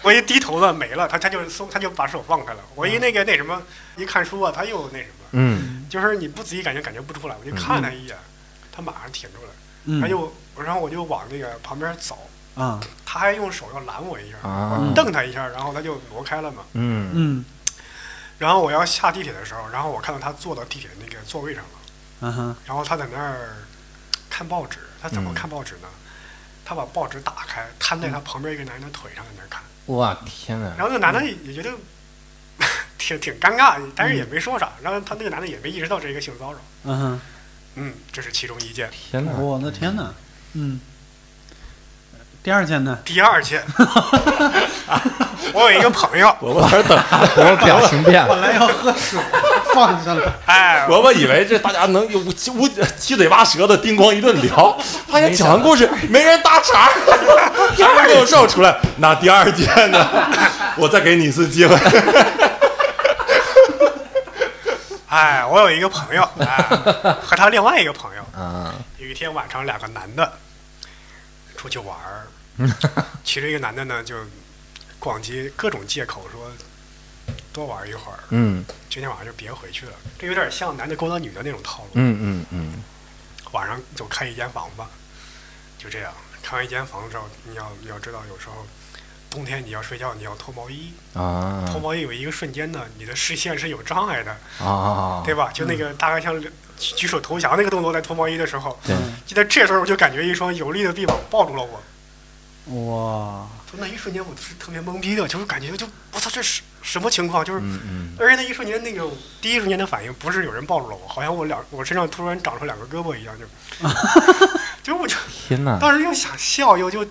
我一低头了没了，他他就松，他就把手放开了。我一那个那什么，一看书啊，他又那什么，嗯就是你不仔细感觉感觉不出来，我就看他一眼，他马上停住了，嗯他就然后我就往那个旁边走，啊他还用手要拦我一下，啊我瞪他一下，然后他就挪开了嘛。嗯嗯然后我要下地铁的时候，然后我看到他坐到地铁那个座位上了，嗯哼然后他在那儿看报纸。他怎么嗯看报纸呢？他把报纸打开，摊在他旁边一个男人的腿上，在那儿看。哇天哪然，后那个男的也也觉得 <laughs> 挺挺尴尬，但是也没说啥。然后他那个男的也没意识到这是一个性骚扰。嗯哼，嗯，这是其中一件。天哪，我的天哪，嗯。第二件呢？第二件，<laughs> 我有一个朋友，伯伯在这等，我表情变了，<laughs> 本来要喝水，放下了。哎，伯伯以为这大家能有无无七嘴八舌的叮咣一顿聊，<laughs> 发现讲完故事没人搭茬儿，啥都没有绕出来。那第二件呢？我再给你一次机会。哎，我有一个朋友，哎，和他另外一个朋友，啊有一天晚上，两个男的出去玩儿，<laughs> 其中一个男的呢就逛街，各种借口说多玩一会儿，嗯。今天晚上就别回去了。这有点像男的勾搭女的那种套路。嗯嗯嗯。晚上就开一间房吧，就这样。开完一间房之后，你要你要知道，有时候冬天你要睡觉，你要脱毛衣，啊。脱毛衣有一个瞬间呢，你的视线是有障碍的，啊，对吧？就那个大概像举举手投降那个动作，在脱毛衣的时候，对，就在这时候我就感觉一双有力的臂膀抱住了我。哇，就那一瞬间，我是特别懵逼的，就是感觉就我操，这是什么情况？就是，嗯嗯而且那一瞬间那个第一瞬间的反应不是有人抱住了我，好像我两我身上突然长出两个胳膊一样，就，<laughs> 就我就天哪，当时又想笑，又就，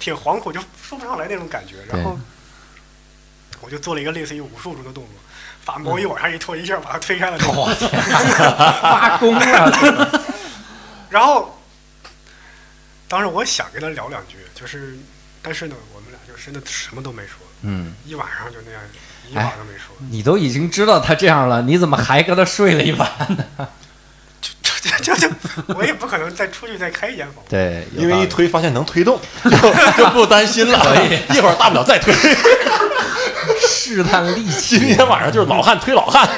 挺惶恐，就说不上来那种感觉。然后我就做了一个类似于武术中的动作，把毛衣往上一拖，一下把他推开了。我天，<laughs> 发功了，然后，当时我想跟他聊两句，就是，但是呢，我们俩就真的什么都没说，嗯，一晚上就那样，一晚上都没说。你都已经知道他这样了，你怎么还跟他睡了一晚？<laughs> 就就就我也不可能再出去再开一间房。对，因为一推发现能推动，就就不担心了。<laughs> 一会儿大不了再推。试探力气，今天晚上就是老汉推老汉。<laughs>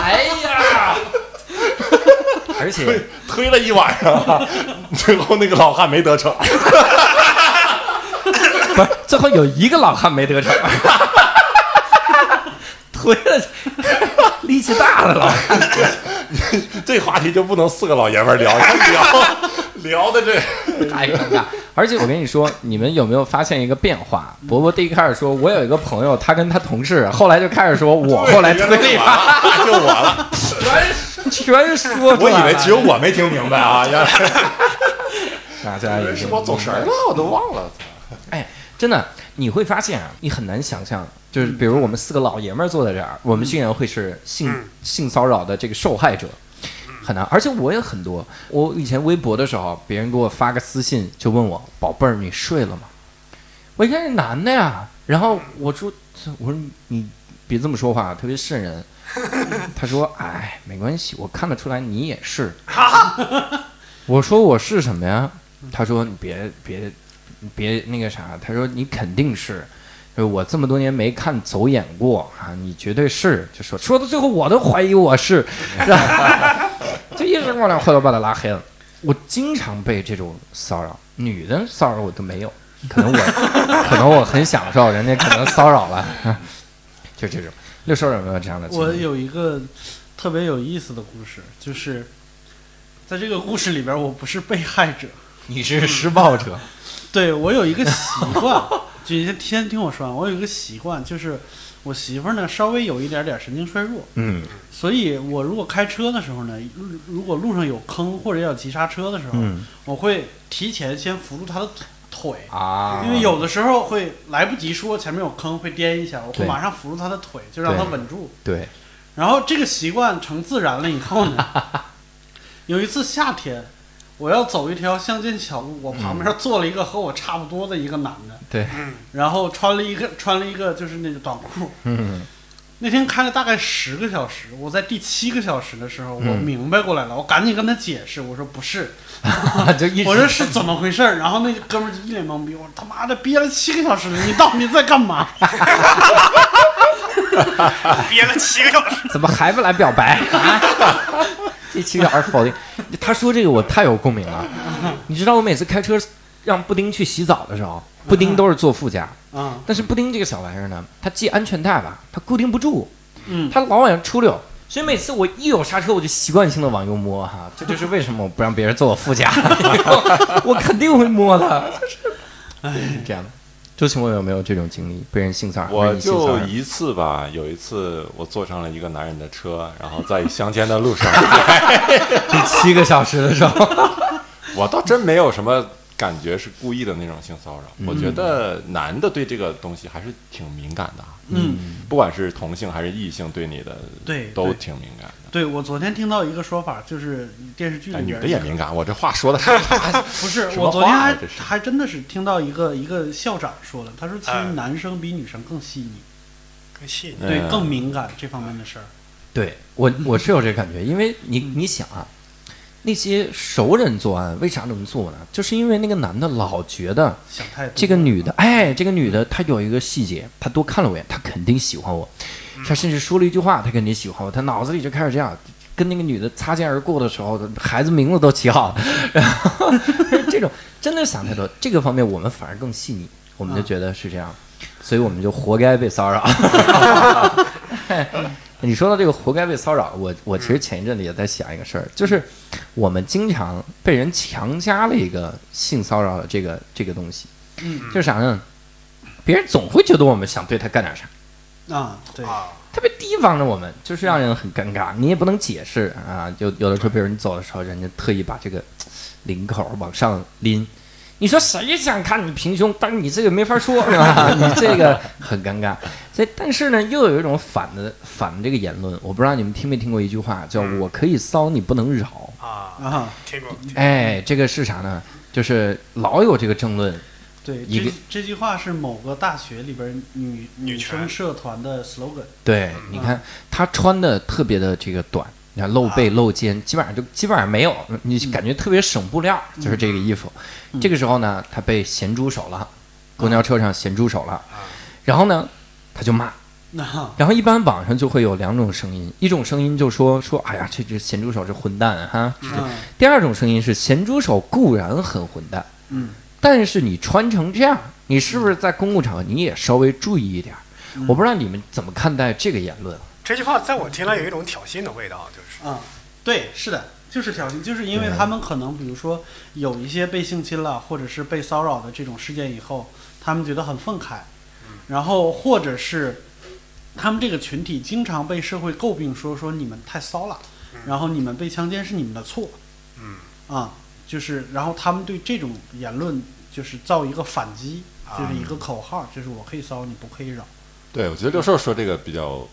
哎呀，而且推推了一晚上啊，最后那个老汉没得逞。不是最后有一个老汉没得逞，<laughs> 推了力气大的老汉，<laughs> 这话题就不能四个老爷们儿聊，聊 <laughs> 聊的这太尴尬。而且我跟你说，你们有没有发现一个变化？伯伯第一开始说，我有一个朋友，他跟他同事，后来就开始说我后来推了一把，把，就我了。全全说出我来我。以为只有我没听明白啊，原来 <laughs> 大家也是我走神儿了，我都忘了。哎，真的，你会发现啊，你很难想象，就是比如我们四个老爷们儿坐在这儿，我们竟然会是性嗯性骚扰的这个受害者，很难。而且我也很多，我以前微博的时候，别人给我发个私信就问我：“宝贝儿，你睡了吗？”我一看是男的呀，然后我说：“我说你别这么说话，特别瘆人。” <laughs> 他说：“哎，没关系，我看得出来你也是。” <laughs> 我说：“我是什么呀？”他说：“你别别别那个啥。”他说：“你肯定是。”就是我这么多年没看走眼过啊，你绝对是。就说说到最后，我都怀疑我是，是 <laughs> 吧就一直过来，后来把他拉黑了。我经常被这种骚扰。女的骚扰我都没有，可能我 <laughs> 可能我很享受，人家可能骚扰了，<laughs> 就这种。六兽有没有这样的？我有一个特别有意思的故事，就是在这个故事里边，我不是被害者，你是施暴者，对我有一个习惯，就先先听我说完。我有一个习惯，就是我媳妇儿呢稍微有一点点神经衰弱，嗯所以我如果开车的时候呢，如如果路上有坑或者要急刹车的时候，嗯我会提前先扶住她的腿。啊，因为有的时候会来不及说前面有坑，会颠一下，我会马上扶住她的腿，就让她稳住。对，然后这个习惯成自然了以后呢，<laughs> 有一次夏天，我要走一条乡间小路，我旁边坐了一个和我差不多的一个男的，对，嗯，然后穿了一个穿了一个就是那个短裤。嗯那天开了大概十个小时，我在第七个小时的时候，我嗯明白过来了，我赶紧跟他解释，我说不是，<laughs> <laughs> 我说是怎么回事儿？然后那个哥们儿就一脸懵逼，我说他妈的憋了七个小时了，你到底在干嘛？<laughs> 憋了七个小时，怎么还不来表白啊？第七个小时否定，他说这个我太有共鸣了。你知道我每次开车让布丁去洗澡的时候，布丁都是坐副驾，啊，但是布丁这个小玩意儿呢，它系安全带吧，它固定不住，嗯，它老往上出溜。所以每次我一有刹车，我就习惯性的往右摸哈，这就是为什么我不让别人坐我副驾，<laughs> 我肯定会摸它，就是就是这样的。周奇墨有没有这种经历？被人性骚扰？我就一次吧，有一次我坐上了一个男人的车，然后在乡间的路上，<laughs> 第七个小时的时候，<laughs> 我倒真没有什么感觉是故意的那种性骚扰。嗯我觉得男的对这个东西还是挺敏感的，嗯，不管是同性还是异性，对你的对，都挺敏感的。对我昨天听到一个说法，就是电视剧哎，女的也敏感，我这话说的是 <laughs> 不是，我昨天还还真的是听到一个一个校长说了，他说其实哎男生比女生更细腻，更细腻。嗯对，更敏感这方面的事儿。对我我是有这感觉，因为你你想啊，那些熟人作案为啥能做呢？就是因为那个男的老觉得想太。这个女的，哎，这个女的她有一个细节，她多看了我一眼，她肯定喜欢我，她甚至说了一句话，她肯定喜欢我，她脑子里就开始这样。跟那个女的擦肩而过的时候，孩子名字都起好了，<laughs> 然后这种真的想太多。这个方面我们反而更细腻，我们就觉得是这样，所以我们就活该被骚扰。<laughs> <laughs> 你说到这个活该被骚扰，我我其实前一阵子也在想一个事儿，就是我们经常被人强加了一个性骚扰的这个这个东西，嗯就是啥呢？别人总会觉得我们想对他干点啥，啊，对，啊，特别提防着我们，就是让人很尴尬。你也不能解释啊，就有的时候，比如你走的时候，人家特意把这个领口往上拎，你说谁想看你平胸？但是你这个没法说，是吧？<laughs> 你这个很尴尬。所以，但是呢，又有一种反的反的这个言论，我不知道你们听没听过一句话，叫“我可以骚，你不能扰啊，啊，听过，”。哎，这个是啥呢？就是老有这个争论，对，这这句话是某个大学里边女女生社团的 slogan。对，你看她穿的特别的这个短，你看露背露肩，基本上就基本上没有，你感觉特别省布料，就是这个衣服。这个时候呢，他被咸猪手了，公交车上咸猪手了，然后呢，他就骂。然后一般网上就会有两种声音，一种声音就说说，哎呀，这只咸猪手是混蛋哈。嗯第二种声音是咸猪手固然很混蛋，嗯。但是你穿成这样，你是不是在公共场合你也稍微注意一点我不知道你们怎么看待这个言论。这句话在我听来有一种挑衅的味道，就是啊，对，是的，就是挑衅，就是因为他们可能比如说有一些被性侵了，或者是被骚扰的这种事件以后，他们觉得很愤慨，然后或者是他们这个群体经常被社会诟病说说你们太骚了，然后你们被强奸是你们的错，嗯。啊，就是然后他们对这种言论就是造一个反击，就是一个口号，就是我可以骚，你不可以扰，对，我觉得六兽说这个比较，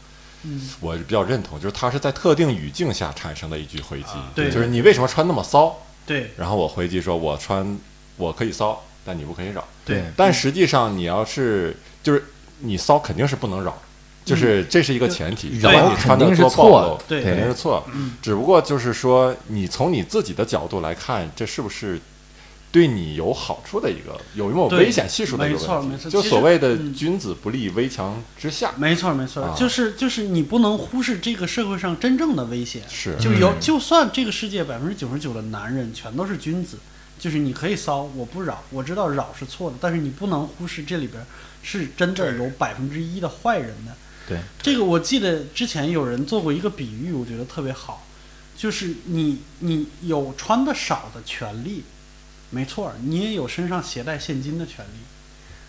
嗯。我比较认同，就是他是在特定语境下产生的一句回击，啊对。就是你为什么穿那么骚？对。然后我回击说，我穿我可以骚，但你不可以扰。对。但实际上你要是就是你骚肯定是不能扰，就是这是一个前提，扰你穿的多错的暴露，对。肯定是错。嗯。只不过就是说，你从你自己的角度来看，这是不是对你有好处的一个，有没有危险系数的一个没错问题？就所谓的嗯君子不立危墙之下，没错，没错，啊就是就是你不能忽视这个社会上真正的危险。是就有，嗯就算这个世界百分之九十九的男人全都是君子，就是你可以骚，我不扰，我知道扰是错的，但是你不能忽视这里边是真的有百分之一的坏人的。对，这个我记得之前有人做过一个比喻，我觉得特别好，就是你你有穿的少的权利，没错儿，你也有身上携带现金的权利，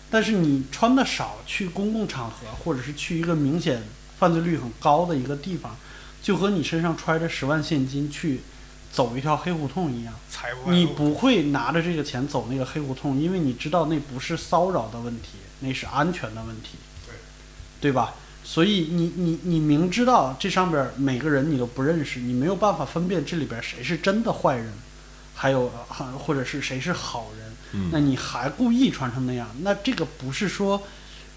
但是你穿的少，去公共场合或者是去一个明显犯罪率很高的一个地方，就和你身上揣着十万现金去走一条黑胡同一样。你不会拿着这个钱走那个黑胡同，因为你知道那不是骚扰的问题，那是安全的问题，对对吧？所以你你你明知道这上边每个人你都不认识，你没有办法分辨这里边谁是真的坏人，还有还或者是谁是好人，嗯那你还故意穿成那样，那这个不是说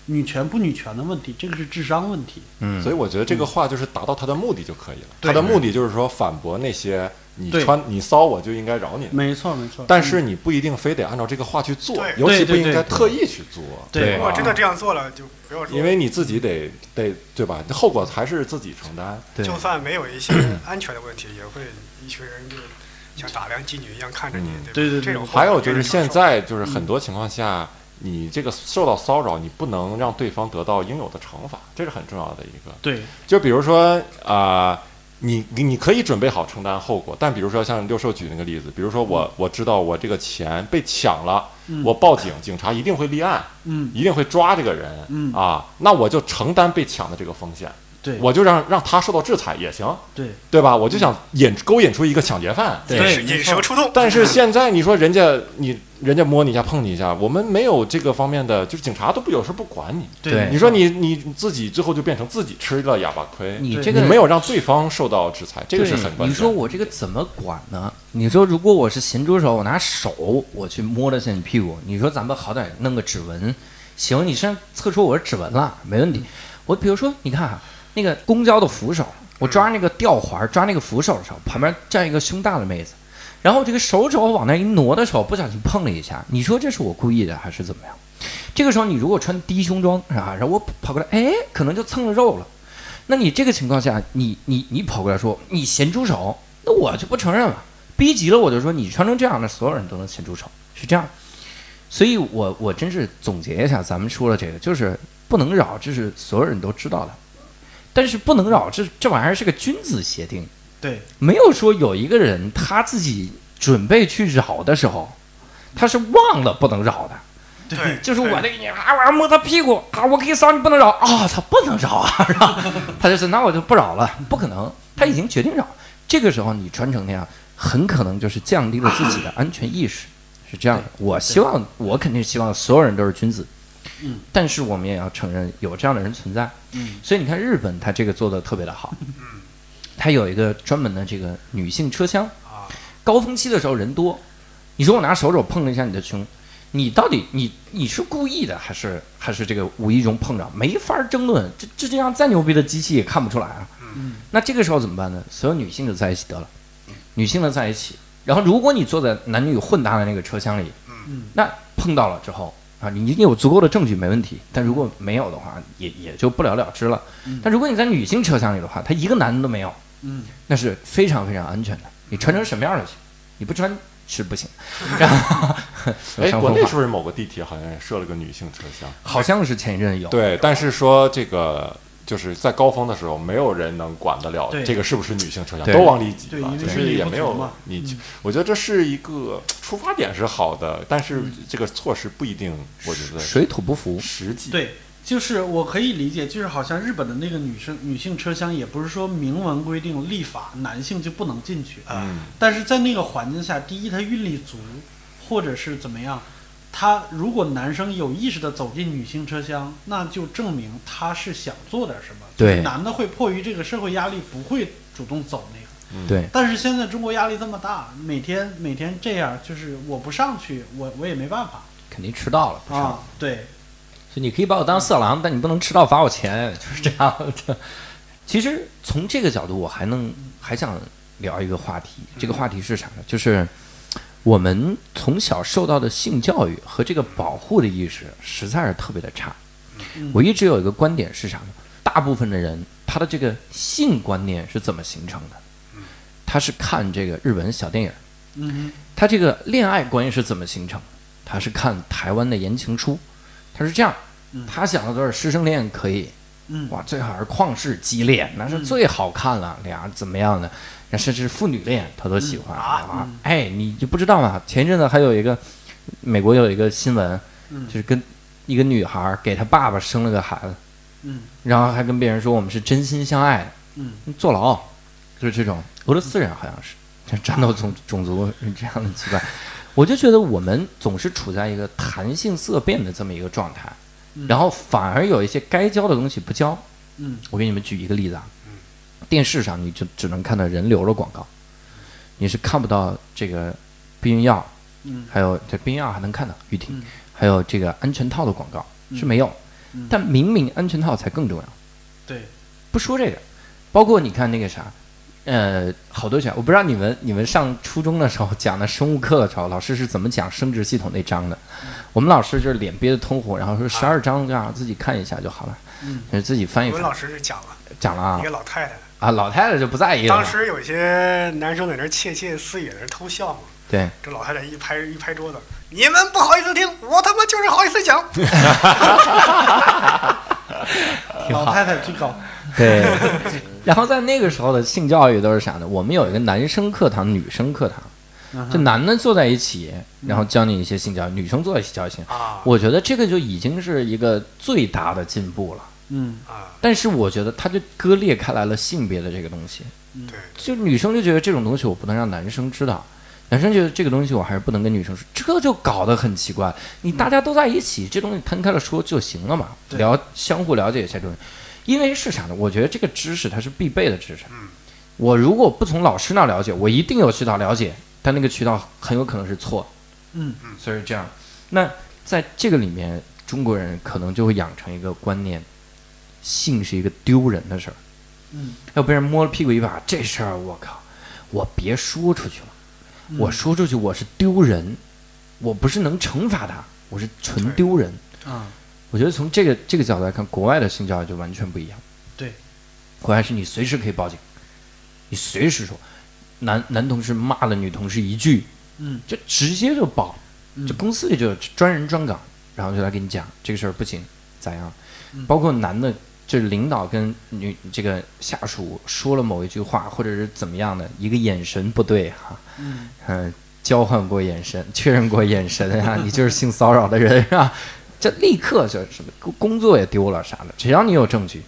女权不女权的问题，这个是智商问题。嗯，所以我觉得这个话就是达到他的目的就可以了。对他的目的就是说反驳那些你穿你骚我就应该饶你，没错没错。但是你不一定非得按照这个话去做，尤其不应该特意去做。对如果真的啊这样做了，就不要说，因为你自己得得对吧？后果还是自己承担。对就算没有一些安全的问题，也会一群人就像打量妓女一样看着你，嗯对吧？对对对这种还有就是现在嗯就是很多情况下，你这个受到骚扰，你不能让对方得到应有的惩罚，这是很重要的一个。对。就比如说啊、你你你可以准备好承担后果，但比如说像六兽举那个例子，比如说我我知道我这个钱被抢了，嗯我报警，警察一定会立案，嗯。一定会抓这个人，嗯。啊，那我就承担被抢的这个风险，对我就让让他受到制裁也行，对对吧？我就想引勾引出一个抢劫犯，对对引引蛇出洞，<laughs> 但是现在你说人家你人家摸你一下碰你一下，我们没有这个方面的，就是警察都不有时不管你。对你说你你自己最后就变成自己吃了哑巴亏，你这个你没有让对方受到制裁，这个是很关键。你说我这个怎么管呢？你说如果我是咸猪手，我拿手我去摸了下你屁股，你说咱们好歹弄个指纹，行，你身上测出我是指纹了，没问题。我比如说，你看啊，那个公交的扶手，我抓那个吊环，抓那个扶手的时候，旁边站一个胸大的妹子，然后这个手肘往那一挪的时候，不小心碰了一下，你说这是我故意的还是怎么样？这个时候你如果穿低胸装啊，然后我跑过来，哎，可能就蹭了肉了。那你这个情况下，你你你跑过来说你咸猪手，那我就不承认了。逼急了我就说你穿成这样，的所有人都能咸猪手，是这样。所以我我真是总结一下，咱们说了这个，就是不能扰，这是所有人都知道的。但是不能扰，这这玩意儿是个君子协定，对没有说有一个人他自己准备去扰的时候，他是忘了不能扰的。对，就是我对那个你啊，我要摸他屁股啊，我可以骚你不能扰啊，他不能扰啊，是吧？他就是那我就不扰了，不可能，他已经决定扰。这个时候你穿成那样，很可能就是降低了自己的安全意识，是这样的。我希望，我肯定希望所有人都是君子，嗯，但是我们也要承认有这样的人存在，嗯。所以你看日本，他这个做的特别的好，他有一个专门的这个女性车厢，啊，高峰期的时候人多，你说我拿手肘碰了一下你的胸，你到底你你是故意的还是还是这个无意中碰着？没法争论，这这这样再牛逼的机器也看不出来啊。嗯。那这个时候怎么办呢？所有女性就在一起得了，女性的在一起，然后如果你坐在男女混搭的那个车厢里，嗯。那碰到了之后啊，你一定有足够的证据没问题，但如果没有的话，也也就不了了之了。嗯但如果你在女性车厢里的话，他一个男的都没有，嗯那是非常非常安全的。你穿成什么样的去，你不穿是不行。<laughs> 然后，有哎，国内是不是某个地铁好像也设了个女性车厢？好像是前一阵有，对，但是说这个就是在高峰的时候，没有人能管得了对。这个是不是女性车厢，都往里挤对了，就是也没有你嗯。我觉得这是一个出发点是好的，但是这个措施不一定，我觉得水土不服。实际。对，就是我可以理解，就是好像日本的那个女生女性车厢，也不是说明文规定立法男性就不能进去，啊。嗯，但是在那个环境下，第一它运力足，或者是怎么样，他如果男生有意识的走进女性车厢，那就证明他是想做点什么。对男的会迫于这个社会压力，不会主动走那个。嗯对，但是现在中国压力这么大，每天每天这样，就是我不上去，我我也没办法肯定迟到了，不上。啊。对，所以你可以把我当色狼，但你不能迟到罚我钱，<laughs> 就是这样的。其实从这个角度，我还能还想聊一个话题，这个话题是啥呢？就是我们从小受到的性教育和这个保护的意识实在是特别的差。嗯我一直有一个观点是啥呢？大部分的人他的这个性观念是怎么形成的？他是看这个日本小电影，嗯他这个恋爱关系是怎么形成？他是看台湾的言情书，他是这样嗯，他想的都是师生恋可以，嗯哇，最好是旷世激恋，那是最好看了，俩怎么样的？那甚至父女恋他都喜欢、啊嗯！哎，你就不知道吗？前一阵子还有一个美国有一个新闻，嗯就是跟一个女孩给她爸爸生了个孩子，嗯然后还跟别人说我们是真心相爱的，嗯坐牢，就是这种俄罗斯人好像是，这战斗种种族是这样的奇怪。<laughs> 我就觉得我们总是处在一个谈性色变的这么一个状态，嗯然后反而有一些该教的东西不教。嗯我给你们举一个例子啊嗯，电视上你就只能看到人流的广告，你是看不到这个避孕药，嗯。还有这避孕药还能看到玉婷嗯，还有这个安全套的广告嗯。是没有。嗯，但明明安全套才更重要。对，不说这个，包括你看那个啥，呃，好多讲，我不知道你们你们上初中的时候讲的生物课的时候，老师是怎么讲生殖系统那章的？我们老师就是脸憋得通红，然后说十二章这样自己看一下就好了，嗯。自己翻一翻。我们老。师是讲了讲了啊。一个老太太，啊，老太太就不在意了。当时有些男生在那窃窃私语，在那偷笑嘛。对，这老太太一拍一拍桌子，你们不好意思听，我他妈就是好意思讲。<laughs> <laughs> 老太太最高。对，<laughs> 然后在那个时候的性教育都是啥呢？我们有一个男生课堂、女生课堂，嗯就男的坐在一起，然后教你一些性教育，女生坐在一起教一些。啊我觉得这个就已经是一个最大的进步了。嗯啊，但是我觉得它就割裂开来了性别的这个东西，对，就女生就觉得这种东西我不能让男生知道，男生觉得这个东西我还是不能跟女生说，这就搞得很奇怪。你大家都在一起，这东西摊开了说就行了嘛，对聊相互了解一下这东西。因为是啥呢？我觉得这个知识它是必备的知识。嗯我如果不从老师那了解，我一定有渠道了解，但那个渠道很有可能是错嗯。嗯所以这样。那在这个里面，中国人可能就会养成一个观念：性是一个丢人的事儿。嗯要被人摸了屁股一把，这事儿我靠，我别说出去了。嗯我说出去我是丢人，我不是能惩罚他，我是纯丢人。啊我觉得从这个这个角度来看，国外的性教育就完全不一样。对，国外是你随时可以报警，你随时说，男男同事骂了女同事一句，嗯就直接就报，嗯就公司里就专人专岗，然后就来给你讲这个事儿不行，咋样？嗯包括男的，就是领导跟女这个下属说了某一句话，或者是怎么样的，一个眼神不对哈，嗯嗯、交换过眼神，确认过眼神啊，<laughs> 你就是性骚扰的人啊，这立刻就什么工工作也丢了啥的，只要你有证据，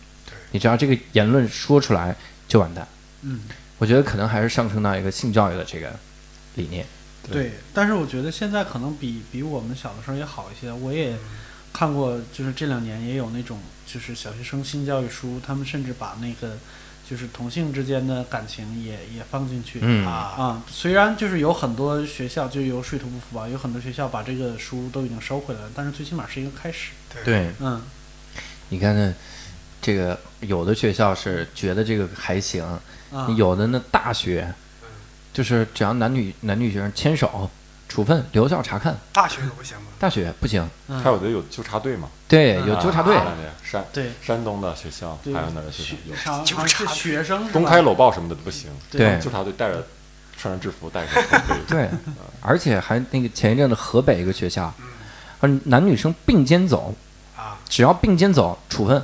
你只要这个言论说出来就完蛋。嗯，我觉得可能还是上升到一个性教育的这个理念。对。但是我觉得现在可能比比我们小的时候也好一些。我也看过，就是这两年也有那种就是小学生性教育书，他们甚至把那个就是同性之间的感情也也放进去。嗯啊，啊，虽然就是有很多学校就有水土不服吧，有很多学校把这个书都已经收回来了，但是最起码是一个开始。对，嗯你看看这个，有的学校是觉得这个还行，啊，有的那大学就是只要男女男女学生牵手，处分留校查看。大学可不行吗？大学不行，嗯。还有的有纠察队嘛，对，嗯有纠察队。山对。山东的学校，还有哪儿的学校？有。上纠察学生公开搂抱什么的都不行，对。纠察队带着穿上制服，带着对，而且还那个前一阵子河北一个学校，嗯。啊，男女生并肩走，啊，只要并肩走处分，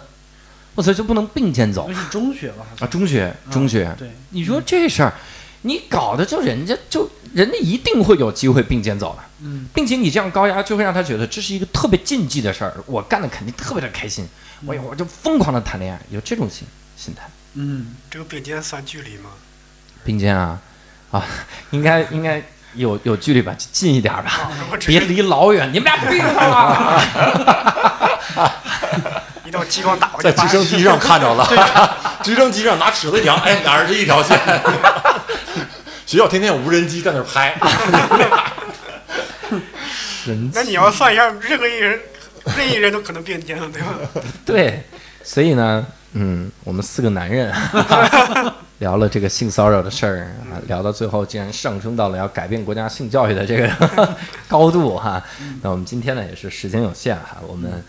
我操就不能并肩走。那是中学吧？啊！中学嗯中学，对，你说这事儿，你搞的就人家就人家一定会有机会并肩走的，嗯。并且你这样高压就会让他觉得这是一个特别禁忌的事儿，我干的肯定特别的开心，我一会儿就疯狂的谈恋爱，有这种心心态。嗯。这个并肩算距离吗？并肩啊啊，<laughs> 应该应该有有距离吧，近一点吧，啊，别离老远，你们俩并上了。<laughs> 一道激光打过去，在直升机上看着了，<laughs> 直升机上拿尺子量，哎，俩人是一条线。学校天天有无人机在那儿拍，神那你要算一下，任何一人，任意人都可能变天了，对吧？对，所以呢，嗯，我们四个男人 <laughs> 聊了这个性骚扰的事儿啊，聊到最后竟然上升到了要改变国家性教育的这个 <laughs> 高度哈。那我们今天呢也是时间有限哈，我们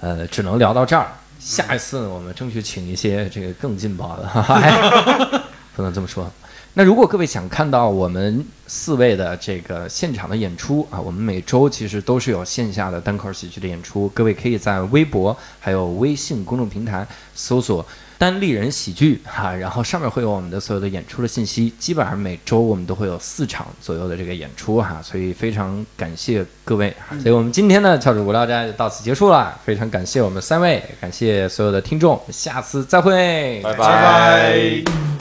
呃只能聊到这儿。下一次，我们争取请一些这个更劲爆的，哈哈。不能这么说。那如果各位想看到我们四位的这个现场的演出啊，我们每周其实都是有线下的单口喜剧的演出，各位可以在微博还有微信公众平台搜索“单立人喜剧”哈，然后上面会有我们的所有的演出的信息。基本上每周我们都会有四场左右的这个演出哈，所以非常感谢各位。所以我们今天的翘楚无聊斋就到此结束了，非常感谢我们三位，感谢所有的听众，下次再会，拜拜拜